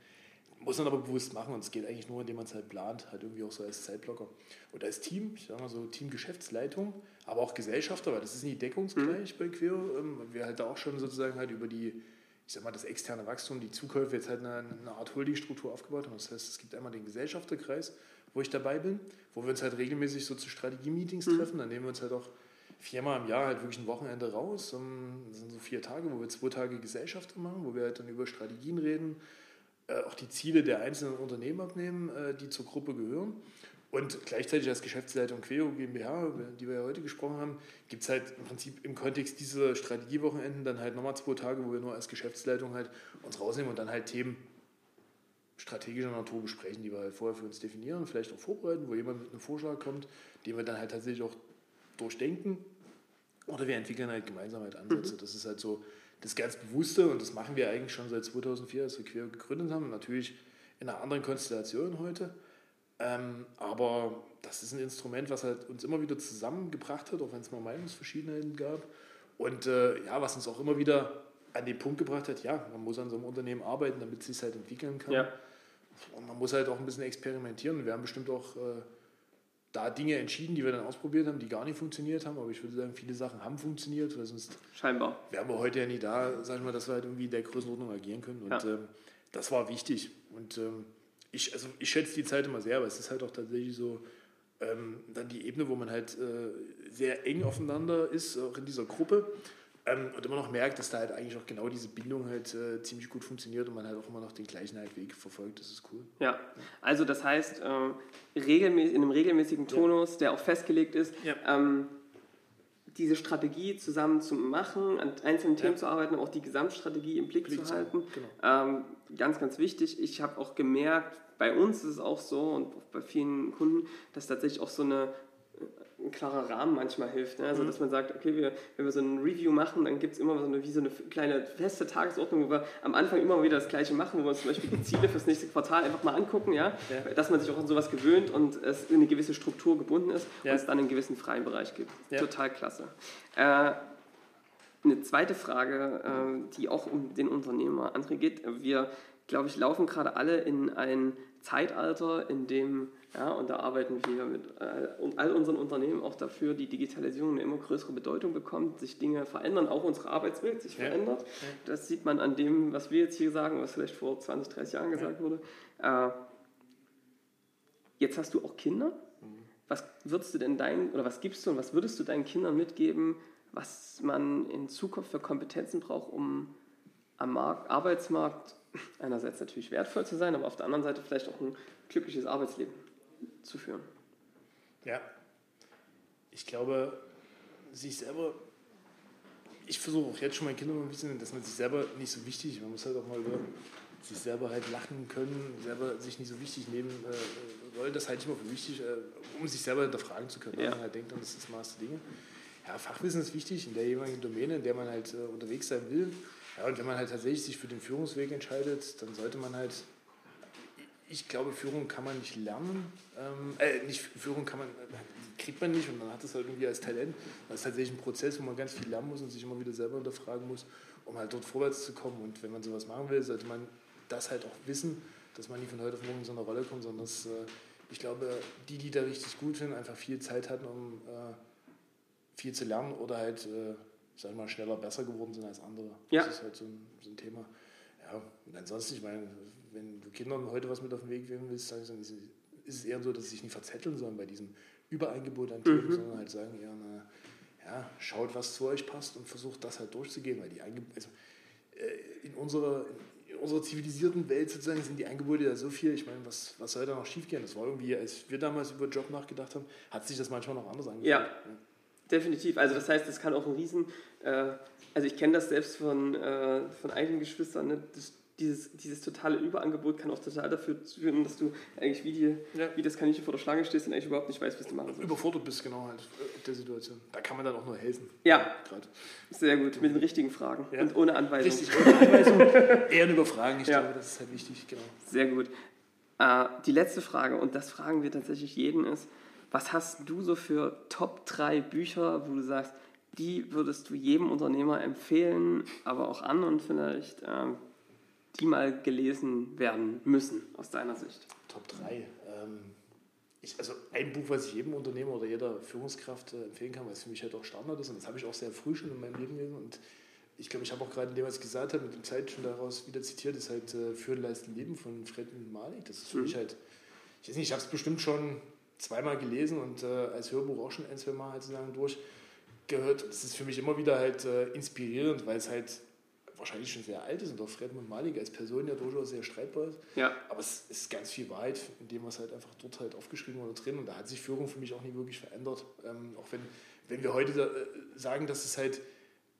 Speaker 3: Muss man aber bewusst machen und es geht eigentlich nur, indem man es halt plant, halt irgendwie auch so als Zeitblocker. Und als Team, ich sag mal so Team Geschäftsleitung, aber auch Gesellschafter, weil das ist nie deckungsgleich mhm. bei Queer, ähm, wir halt da auch schon sozusagen halt über die, ich sag mal, das externe Wachstum, die Zukäufe jetzt halt eine, eine Art Holdingstruktur aufgebaut haben. Das heißt, es gibt einmal den Gesellschafterkreis, wo ich dabei bin, wo wir uns halt regelmäßig so zu Strategie-Meetings mhm. treffen, dann nehmen wir uns halt auch viermal im Jahr halt wirklich ein Wochenende raus. Das sind so vier Tage, wo wir zwei Tage Gesellschafter machen, wo wir halt dann über Strategien reden, auch die Ziele der einzelnen Unternehmen abnehmen, äh, die zur Gruppe gehören. Und gleichzeitig als Geschäftsleitung Queo GmbH, die wir ja heute gesprochen haben, gibt es halt im Prinzip im Kontext dieser Strategiewochenenden dann halt nochmal zwei Tage, wo wir nur als Geschäftsleitung halt uns rausnehmen und dann halt Themen strategischer Natur besprechen, die wir halt vorher für uns definieren, vielleicht auch vorbereiten, wo jemand mit einem Vorschlag kommt, den wir dann halt tatsächlich auch durchdenken. Oder wir entwickeln halt gemeinsam halt Ansätze. Das ist halt so das ganz Bewusste und das machen wir eigentlich schon seit 2004, als wir Quer gegründet haben. Natürlich in einer anderen Konstellation heute. Ähm, aber das ist ein Instrument, was halt uns immer wieder zusammengebracht hat, auch wenn es mal Meinungsverschiedenheiten gab. Und äh, ja, was uns auch immer wieder an den Punkt gebracht hat, ja, man muss an so einem Unternehmen arbeiten, damit es sich halt entwickeln kann. Ja. Und man muss halt auch ein bisschen experimentieren. Wir haben bestimmt auch äh, da Dinge entschieden, die wir dann ausprobiert haben, die gar nicht funktioniert haben. Aber ich würde sagen, viele Sachen haben funktioniert, weil sonst
Speaker 2: Scheinbar.
Speaker 3: wären wir heute ja nie da, sagen wir, dass wir halt irgendwie in der Größenordnung agieren können. Und ja. ähm, das war wichtig. Und ähm, ich, also ich schätze die Zeit immer sehr, aber es ist halt auch tatsächlich so, ähm, dann die Ebene, wo man halt äh, sehr eng aufeinander ist, auch in dieser Gruppe. Ähm, und immer noch merkt, dass da halt eigentlich auch genau diese Bindung halt äh, ziemlich gut funktioniert und man halt auch immer noch den gleichen halt Weg verfolgt. Das ist cool.
Speaker 2: Ja, also das heißt, äh, regelmäßig, in einem regelmäßigen Tonus, ja. der auch festgelegt ist, ja. ähm, diese Strategie zusammen zu machen, an einzelnen Themen zu arbeiten, aber auch die Gesamtstrategie im Blick, Blick zu halten. Genau. Ähm, ganz, ganz wichtig. Ich habe auch gemerkt, bei uns ist es auch so und bei vielen Kunden, dass tatsächlich auch so eine ein klarer Rahmen manchmal hilft. Ne? Also, mhm. dass man sagt, okay, wir, wenn wir so ein Review machen, dann gibt es immer so eine, wie so eine kleine feste Tagesordnung, wo wir am Anfang immer wieder das Gleiche machen, wo wir uns zum Beispiel die Ziele fürs nächste Quartal einfach mal angucken, ja? ja. dass man sich auch an sowas gewöhnt und es in eine gewisse Struktur gebunden ist ja. und es dann einen gewissen freien Bereich gibt. Ja. Total klasse. Äh, eine zweite Frage, äh, die auch um den Unternehmer André geht. Wir, glaube ich, laufen gerade alle in ein Zeitalter, in dem ja, und da arbeiten wir mit äh, all unseren Unternehmen auch dafür, die Digitalisierung eine immer größere Bedeutung bekommt, sich Dinge verändern, auch unsere Arbeitswelt sich ja. verändert. Ja. Das sieht man an dem, was wir jetzt hier sagen, was vielleicht vor 20, 30 Jahren gesagt wurde. Äh, jetzt hast du auch Kinder. Mhm. Was würdest du denn deinen, oder was gibst du und was würdest du deinen Kindern mitgeben, was man in Zukunft für Kompetenzen braucht, um am Markt, Arbeitsmarkt einerseits natürlich wertvoll zu sein, aber auf der anderen Seite vielleicht auch ein glückliches Arbeitsleben zu führen.
Speaker 3: Ja, ich glaube, sich selber, ich versuche auch jetzt schon meinen Kindern ein bisschen, dass man sich selber nicht so wichtig, man muss halt auch mal über sich selber halt lachen können, selber sich nicht so wichtig nehmen äh, soll, das halte ich immer für wichtig, äh, um sich selber hinterfragen zu können. Ja. Wenn man halt denkt, das ist das Maß der Dinge. Ja, Fachwissen ist wichtig in der jeweiligen Domäne, in der man halt äh, unterwegs sein will. Ja, und wenn man halt tatsächlich sich für den Führungsweg entscheidet, dann sollte man halt ich glaube, Führung kann man nicht lernen. Ähm, äh, nicht Führung kann man, kriegt man nicht und man hat es halt irgendwie als Talent. Das ist tatsächlich ein Prozess, wo man ganz viel lernen muss und sich immer wieder selber hinterfragen muss, um halt dort vorwärts zu kommen. Und wenn man sowas machen will, sollte man das halt auch wissen, dass man nicht von heute auf morgen in so eine Rolle kommt, sondern dass äh, ich glaube, die, die da richtig gut sind, einfach viel Zeit hatten, um äh, viel zu lernen oder halt, äh, sag ich mal, schneller besser geworden sind als andere. Ja. Das ist halt so ein, so ein Thema. Ja, und ansonsten, ich meine, wenn du Kindern heute was mit auf den Weg geben willst, dann ist es eher so, dass sie sich nicht verzetteln sollen bei diesem Übereingebot an Themen, mhm. sondern halt sagen eher, na, ja, schaut, was zu euch passt und versucht das halt durchzugehen, weil die Einge also, äh, in, unserer, in unserer zivilisierten Welt sozusagen sind die Angebote ja so viel, ich meine, was, was soll da noch schiefgehen? Das war irgendwie, als wir damals über Job nachgedacht haben, hat sich das manchmal noch anders angefühlt.
Speaker 2: Ja. ja. Definitiv. Also das heißt, es kann auch ein Riesen, äh, also ich kenne das selbst von, äh, von eigenen Geschwistern, ne? das dieses, dieses totale Überangebot kann auch total dafür führen, dass du eigentlich wie, die, ja. wie das Kaninchen vor der Schlange stehst und eigentlich überhaupt nicht weißt, was du machen sollst.
Speaker 3: Überfordert bist, genau halt, äh, der Situation. Da kann man dann auch nur helfen.
Speaker 2: Ja, Grad. sehr gut, mit den richtigen Fragen ja. und ohne Anweisung.
Speaker 3: Richtig, ohne Anweisung, eher über Fragen, ich ja. glaube, das ist halt wichtig, genau.
Speaker 2: Sehr gut. Äh, die letzte Frage, und das fragen wir tatsächlich jeden, ist, was hast du so für Top 3 Bücher, wo du sagst, die würdest du jedem Unternehmer empfehlen, aber auch anderen vielleicht, äh, die mal gelesen werden müssen aus deiner Sicht?
Speaker 3: Top 3. Ähm, ich, also ein Buch, was ich jedem Unternehmer oder jeder Führungskraft äh, empfehlen kann, weil es für mich halt auch Standard ist und das habe ich auch sehr früh schon in meinem Leben gelesen und ich glaube, ich habe auch gerade in dem, was ich gesagt habe, mit dem Zeit schon daraus wieder zitiert, ist halt äh, Führen, Leisten, Leben von Fred Malik. Das ist für mhm. mich halt, ich weiß nicht, ich habe es bestimmt schon zweimal gelesen und äh, als Hörbuch auch schon ein, zwei Mal halt sozusagen durchgehört. Das ist für mich immer wieder halt äh, inspirierend, weil es halt wahrscheinlich schon sehr alt ist und auch Fredmund Malik als Person ja durchaus sehr streitbar ist.
Speaker 2: Ja.
Speaker 3: Aber es ist ganz viel Wahrheit in dem, was halt einfach dort halt aufgeschrieben wurde drin. Und da hat sich Führung für mich auch nie wirklich verändert. Ähm, auch wenn, wenn wir heute da, äh, sagen, dass es halt,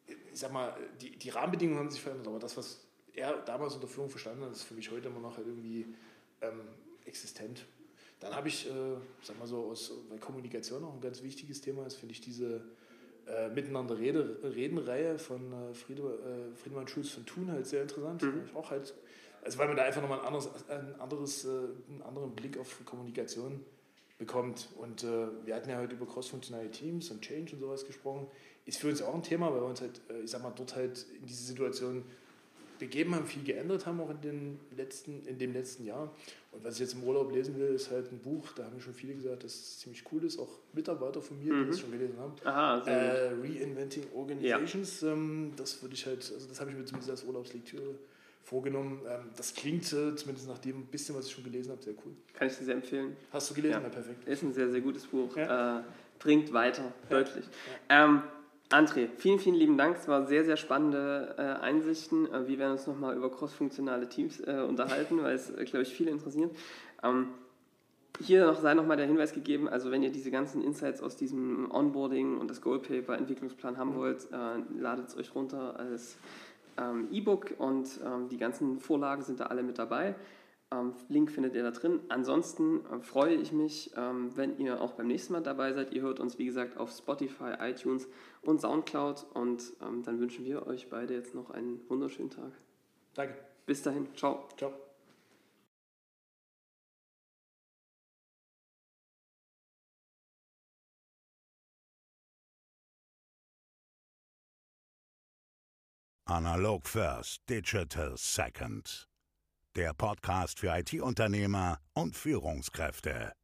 Speaker 3: ich sag mal, die, die Rahmenbedingungen haben sich verändert, aber das, was er damals unter Führung verstanden hat, ist für mich heute immer noch halt irgendwie ähm, existent. Dann habe ich, äh, sag mal so, aus, weil Kommunikation auch ein ganz wichtiges Thema ist, finde ich diese äh, Miteinander Rede, Reden-Reihe von äh, Friede, äh, Friedemann Schulz von Thun halt sehr interessant. Mhm. Auch halt, also weil man da einfach nochmal ein anderes, ein anderes, äh, einen anderen Blick auf Kommunikation bekommt. Und äh, wir hatten ja heute über cross-funktionale Teams und Change und sowas gesprochen. Ist für uns auch ein Thema, weil wir uns halt, äh, ich sag mal, dort halt in diese Situation begeben haben, viel geändert haben auch in, den letzten, in dem letzten Jahr. Und was ich jetzt im Urlaub lesen will, ist halt ein Buch, da haben schon viele gesagt, dass es ziemlich cool ist, auch Mitarbeiter von mir, mhm. die das schon gelesen haben. Aha, äh, Reinventing Organizations, ja. ähm, das würde ich halt, also das habe ich mir zumindest als Urlaubslektüre vorgenommen. Ähm, das klingt äh, zumindest nach dem bisschen, was ich schon gelesen habe, sehr cool.
Speaker 2: Kann ich dir sehr empfehlen.
Speaker 3: Hast du gelesen? Ja, ja perfekt.
Speaker 2: Ist ein sehr, sehr gutes Buch. Ja. Äh, bringt weiter, deutlich. Ähm, André, vielen, vielen lieben Dank. Es waren sehr, sehr spannende äh, Einsichten. Äh, wir werden uns nochmal über crossfunktionale Teams äh, unterhalten, weil es, äh, glaube ich, viele interessiert. Ähm, hier noch, sei nochmal der Hinweis gegeben, also wenn ihr diese ganzen Insights aus diesem Onboarding und das Goalpaper Entwicklungsplan haben wollt, äh, ladet es euch runter als ähm, E-Book und ähm, die ganzen Vorlagen sind da alle mit dabei. Ähm, Link findet ihr da drin. Ansonsten äh, freue ich mich, ähm, wenn ihr auch beim nächsten Mal dabei seid. Ihr hört uns, wie gesagt, auf Spotify, iTunes und Soundcloud. Und ähm, dann wünschen wir euch beide jetzt noch einen wunderschönen Tag.
Speaker 3: Danke.
Speaker 2: Bis dahin. Ciao.
Speaker 3: Ciao.
Speaker 1: Analog First, Digital Second der Podcast für IT-Unternehmer und Führungskräfte.